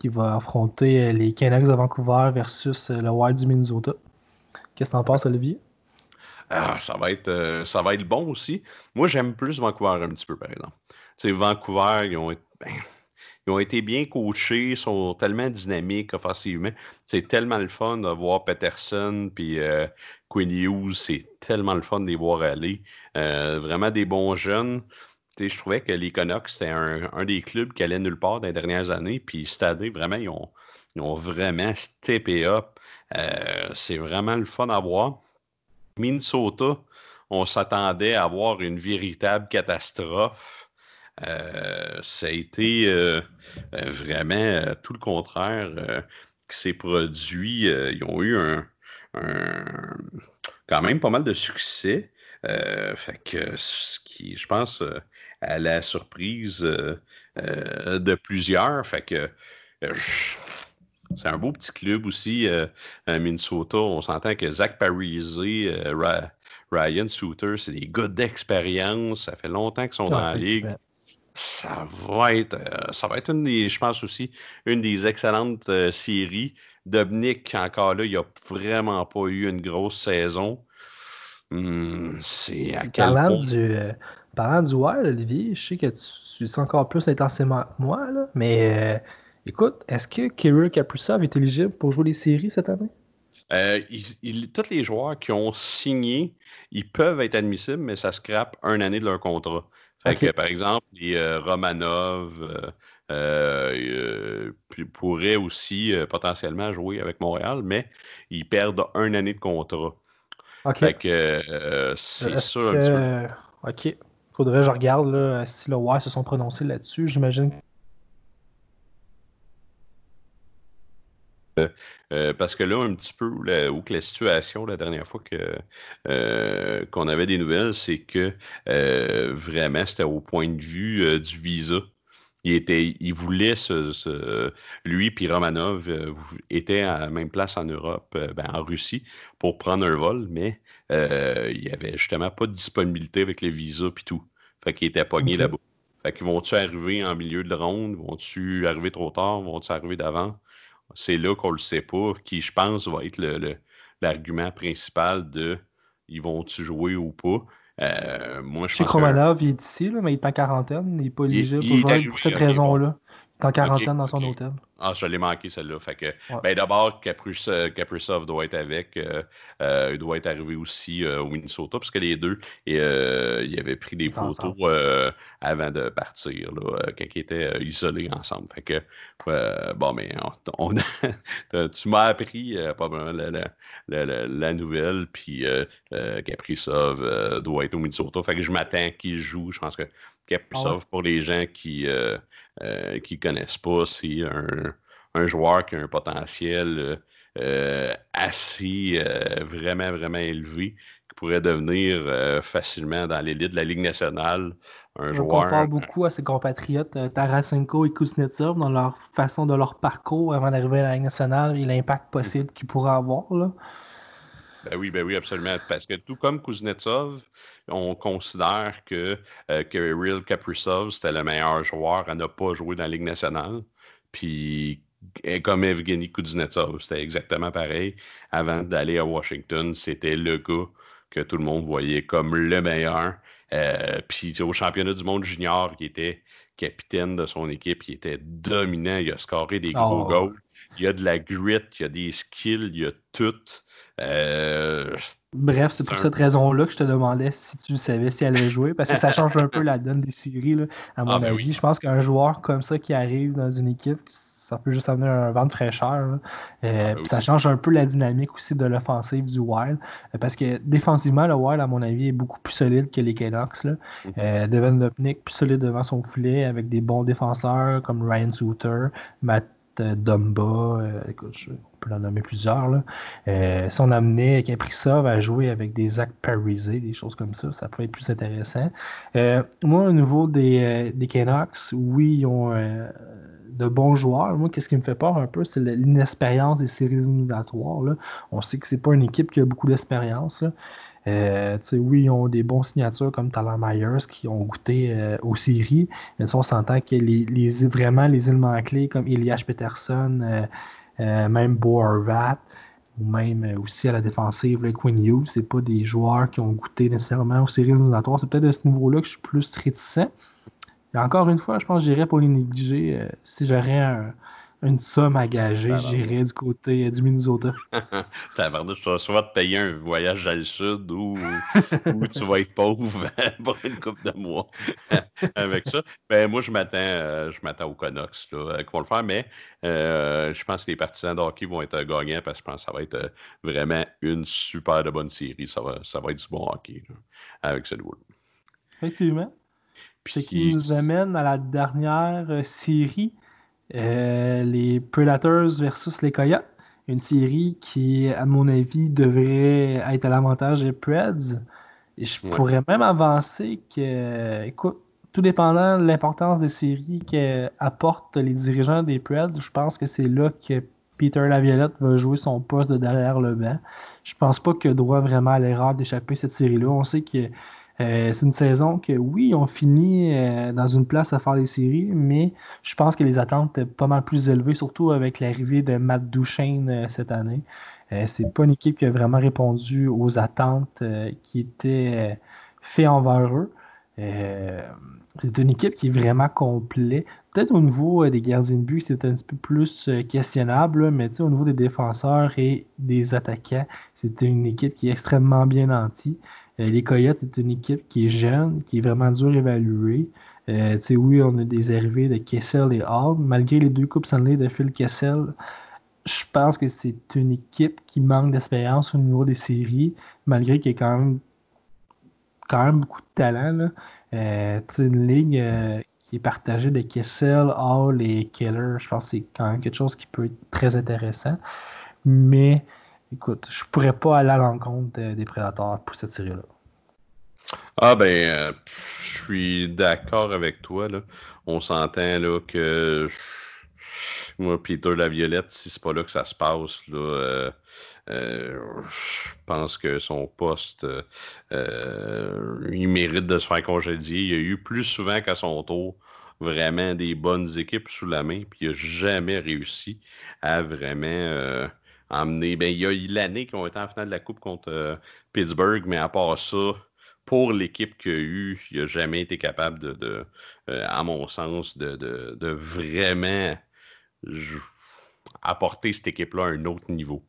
qui va affronter euh, les Canucks de Vancouver versus euh, le Wild du Minnesota. Qu'est-ce que tu en penses, Olivier? Ah, ça, va être, euh, ça va être bon aussi. Moi, j'aime plus Vancouver un petit peu, par exemple. sais, Vancouver, ils ont, ben, ils ont été bien coachés, ils sont tellement dynamiques offensivement. C'est tellement le fun de voir Peterson puis Quinn Hughes. C'est tellement le fun de les voir aller. vraiment des bons jeunes je trouvais que les Canucks, c'était un, des clubs qui allait nulle part dans les dernières années. Puis cette année, vraiment, ils ont, vraiment steppé up. Euh, c'est vraiment le fun à voir. Minnesota, on s'attendait à avoir une véritable catastrophe. Euh, ça a été euh, vraiment tout le contraire qui s'est produit. ils ont eu un, quand même pas mal de succès. fait que ce qui, je pense, à la surprise euh, euh, de plusieurs. Fait que euh, c'est un beau petit club aussi à Minnesota. On s'entend que Zach Parise, Ryan Souter, c'est des gars d'expérience. Ça fait longtemps qu'ils sont dans la ligue. Ça va être, ça va être une des, je pense aussi, une des excellentes séries. Dominique, encore là, il n'a vraiment pas eu une grosse saison. Hmm, c'est à quel point... du, Parlant du Wild, Olivier, je sais que tu, tu encore plus intensément que moi, là, mais euh, écoute, est-ce que Kirill Kaprizov est éligible pour jouer les séries cette année? Euh, tous les joueurs qui ont signé, ils peuvent être admissibles, mais ça scrape un année de leur contrat. par exemple, les euh, Romanov pourraient aussi potentiellement jouer avec Montréal, mais ils perdent un année de contrat. OK. c'est ça un petit peu. OK. Faudrait que je regarde là, si le Y se sont prononcés là-dessus. J'imagine euh, euh, parce que là, un petit peu, où la, la situation, la dernière fois que euh, qu'on avait des nouvelles, c'est que vraiment, c'était au point de vue du visa. Il, était, il voulait ce, lui puis Romanov étaient à la même place en Europe, ben, en Russie, pour prendre un vol, mais euh, il n'y avait justement pas de disponibilité avec les visas et tout. Fait qu'ils étaient pognés là-bas. Fait qu'ils vont-tu arriver en milieu de ronde? Vont-tu arriver trop tard? Vont-tu arriver d'avant? C'est là qu'on le sait pas, qui, je pense, va être l'argument principal de ils vont-tu jouer ou pas? Euh, moi, je il est ici, mais il est en quarantaine. Il n'est pas éligible pour, jouer pour cette raison-là. Il est en quarantaine dans son hôtel. Ah, je l'ai manqué celle-là. Fait que, ben, d'abord, Kaprizov doit être avec. Euh, euh, il doit être arrivé aussi euh, au Minnesota, parce que les deux, et, ils avaient pris des photos avant de partir, là, quand ils étaient isolés ensemble. Fait que, bon, mais tu m'as appris la, la, nouvelle, puis Kaprizov doit être au Minnesota. Fait que je m'attends qu'il joue. Je pense que Kaprizov, ah pour les gens qui euh, qui connaissent pas, c'est un, joueur qui a un potentiel euh, assez euh, vraiment, vraiment élevé, qui pourrait devenir facilement dans l'élite de la Ligue nationale. Un On joueur. compare beaucoup à ses compatriotes Tarasenko et Kuznetsov dans leur façon de leur parcours avant d'arriver à la Ligue nationale et l'impact possible qu'ils pourraient avoir. Là. Ben oui, ben oui, absolument. Parce que tout comme Kuznetsov, on considère que euh, Kirill Kaprizov, c'était le meilleur joueur à ne pas jouer dans la Ligue nationale. Puis, comme Evgeny Kuznetsov, c'était exactement pareil. Avant d'aller à Washington, c'était le gars que tout le monde voyait comme le meilleur. Euh, puis au championnat du monde junior, qui était capitaine de son équipe, il était dominant, il a scoré des gros oh. goals. Il y a de la grit, il y a des skills, il y a tout. Euh, Bref, c'est pour cette raison-là que je te demandais si tu savais si elle allait jouer, parce que ça change un peu la donne des séries, à mon ah, ben avis. Je pense qu'un joueur comme ça qui arrive dans une équipe, ça peut juste amener un vent de fraîcheur. Ouais, puis ça aussi. change un peu la dynamique aussi de l'offensive du Wild. Euh, Parce que défensivement, le Wild, à mon avis, est beaucoup plus solide que les Canucks. Là. Mhm. Euh, Devin Lopnik, plus solide devant son filet, avec des bons défenseurs comme Ryan Suter, Matt euh, Dumba, euh, écoute, je- on peut en nommer plusieurs. Là. Euh, si on amenait Kaprizov à jouer avec des Zach Parise, des choses comme ça, ça pourrait être plus intéressant. Euh, moi, au niveau des, euh, des Canucks, oui, ils ont euh, de bons joueurs. Moi, qu'est-ce qui me fait peur un peu, c'est l'inexpérience des séries éliminatoires. On sait que c'est pas une équipe qui a beaucoup d'expérience. Euh, oui, ils ont des bons signatures comme Talan Myers qui ont goûté euh, aux séries. Mais on s'entend que les, vraiment les éléments clés comme Elias Peterson, euh, même Bo Horvat, ou même aussi à la défensive, là, Quinn Hughes, c'est pas des joueurs qui ont goûté nécessairement aux séries éliminatoires. C'est peut-être à ce niveau-là que je suis plus réticent. Encore une fois, je pense que j'irais pour les négliger. euh, si j'aurais un- une somme à gager, j'irais du côté euh, du Minnesota. Tabarnouche, tu vas soit te payer un voyage dans le sud ou, ou tu vas être pauvre pour une couple de mois avec ça. Ben, moi, je m'attends euh, je m'attends là, euh, qui vont le faire, mais euh, je pense que les partisans de hockey vont être gagnants parce que je pense que ça va être vraiment une super de bonne série. Ça va, ça va être du bon hockey là, avec cette Wood. Effectivement. Ce qui nous amène à la dernière euh, série, euh, les Predators versus les Coyotes. Une série qui, à mon avis, devrait être à l'avantage des Preds. Et je Ouais. pourrais même avancer que, écoute, tout dépendant de l'importance des séries qu'apportent les dirigeants des Preds, je pense que c'est là que Peter Laviolette va jouer son poste de derrière le banc. Je pense pas qu'il a droit vraiment à l'erreur d'échapper cette série-là. On sait que euh, c'est une saison que, oui, on finit euh, dans une place à faire les séries, mais je pense que les attentes étaient pas mal plus élevées, surtout avec l'arrivée de Matt Duchesne euh, cette année. Euh, c'est pas une équipe qui a vraiment répondu aux attentes qui étaient faites envers eux. C'est une équipe qui est vraiment complète. Peut-être au niveau des gardiens de but, c'est un petit peu plus questionnable, mais au niveau des défenseurs et des attaquants, c'est une équipe qui est extrêmement bien nantie. Euh, les Coyotes, c'est une équipe qui est jeune, qui est vraiment dure à évaluer. Euh, oui, on a des arrivées de Kessel et Hall. Malgré les deux coupes Stanley de Phil Kessel, je pense que c'est une équipe qui manque d'expérience au niveau des séries, malgré qu'il y a quand même, quand même beaucoup de talent. Là. Euh, une ligue qui est partagée de Kessel, Hall et Keller, je pense que c'est quand même quelque chose qui peut être très intéressant. Mais écoute, je pourrais pas aller à l'encontre de- des prédateurs pour cette série-là. Ah ben, euh, je suis d'accord avec toi. Là. On s'entend là que moi, Peter Laviolette, si c'est pas là que ça se passe, là, euh, euh, je pense que son poste, il mérite de se faire congédier. Il y a eu plus souvent qu'à son tour vraiment des bonnes équipes sous la main, puis il n'a jamais réussi à vraiment Ben, il y a eu l'année qu'ils ont été en finale de la Coupe contre euh, Pittsburgh, mais à part ça, pour l'équipe qu'il y a eu, il n'a jamais été capable de, de, euh, à mon sens, de, de, de vraiment apporter cette équipe-là à un autre niveau.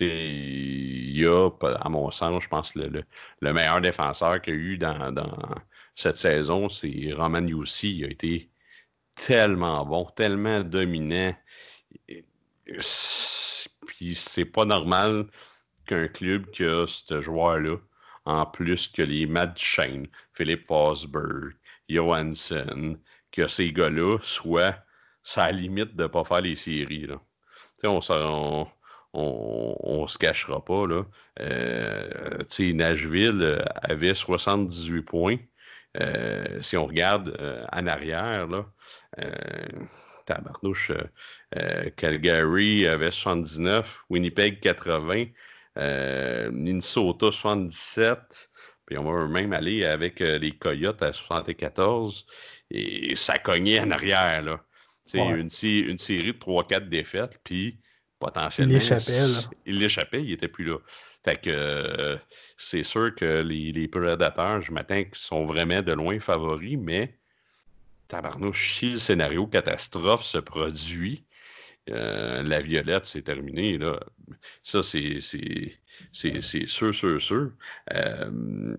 Il y a, à mon sens, je pense, le, le, le meilleur défenseur qu'il y a eu dans, dans cette saison, c'est Roman Yossi. Il a été tellement bon, tellement dominant. Puis c'est pas normal qu'un club qui a ce joueur-là, en plus que les Matt Duchesne, Philippe Forsberg, Johansson, que ces gars-là soient à limite de ne pas faire les séries. Là. On, on, on, se cachera pas. Là. Euh, Nashville euh, avait 78 points. Euh, si on regarde en arrière, là, tabarnouche, euh, Calgary avait 79, Winnipeg 80, euh, Minnesota 77, puis on va même aller avec euh, les Coyotes à 74, et ça cognait en arrière, là. Ouais. une, sé- une série de 3-4 défaites, puis potentiellement... Il échappait, là. Il l'échappait, il était plus là. Fait que euh, c'est sûr que les, les prédateurs, je m'attends qu'ils sont vraiment de loin favoris, mais tabarnouche, si le scénario catastrophe se produit, euh, la violette, c'est terminé. Là. Ça, c'est, sûr, sûr, sûr. Euh,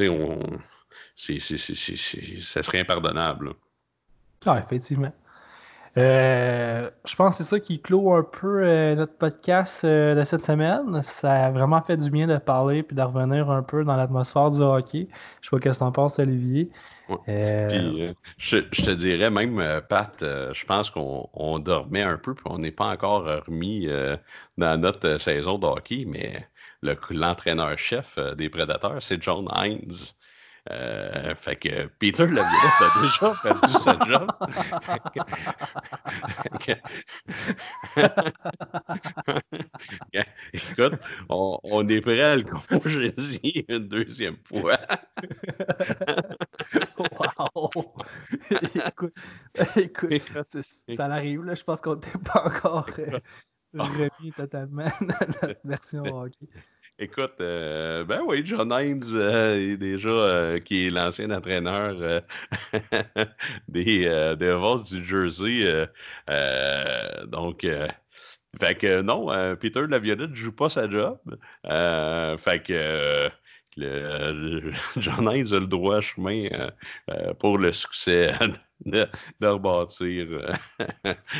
on, ça serait impardonnable. Ah, effectivement. Euh, je pense que c'est ça qui clôt un peu euh, notre podcast euh, de cette semaine. Ça a vraiment fait du bien de parler puis de revenir un peu dans l'atmosphère du hockey. Je ce que tu en penses, Olivier. Puis, je, te dirais même, Pat, je pense qu'on dormait un peu puis on n'est pas encore remis dans notre saison de hockey, mais l'entraîneur-chef des Prédateurs, c'est John Hines. Euh, fait que Peter Laviolette a déjà perdu sa job. Écoute, on, on, est prêt à le congédier une deuxième fois. wow! écoute, écoute ça arrive, là. Je pense qu'on n'était pas encore euh, remis totalement dans notre version hockey. Écoute, euh, ben oui, John Hines euh, est déjà euh, qui est l'ancien entraîneur des Devils du Jersey. donc, fait que non, Peter Laviolette ne joue pas sa job. fait que John Hines a le droit chemin pour le succès de, de rebâtir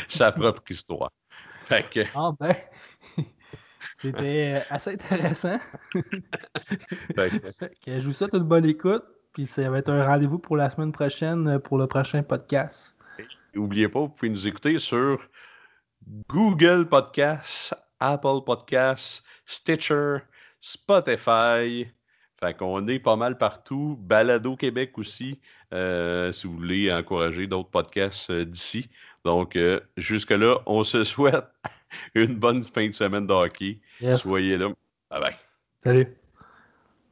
sa propre histoire. Fait que... Ah ben, c'était euh, assez intéressant. je vous souhaite une bonne écoute. Puis ça va être un rendez-vous pour la semaine prochaine euh, pour le prochain podcast. N'oubliez pas, vous pouvez nous écouter sur Google Podcasts, Apple Podcasts, Stitcher, Spotify. Fait qu'on est pas mal partout. Balado Québec aussi, euh, si vous voulez encourager d'autres podcasts d'ici. Donc, jusque-là, on se souhaite une bonne fin de semaine de hockey. Soyez là. Bye bye. Salut.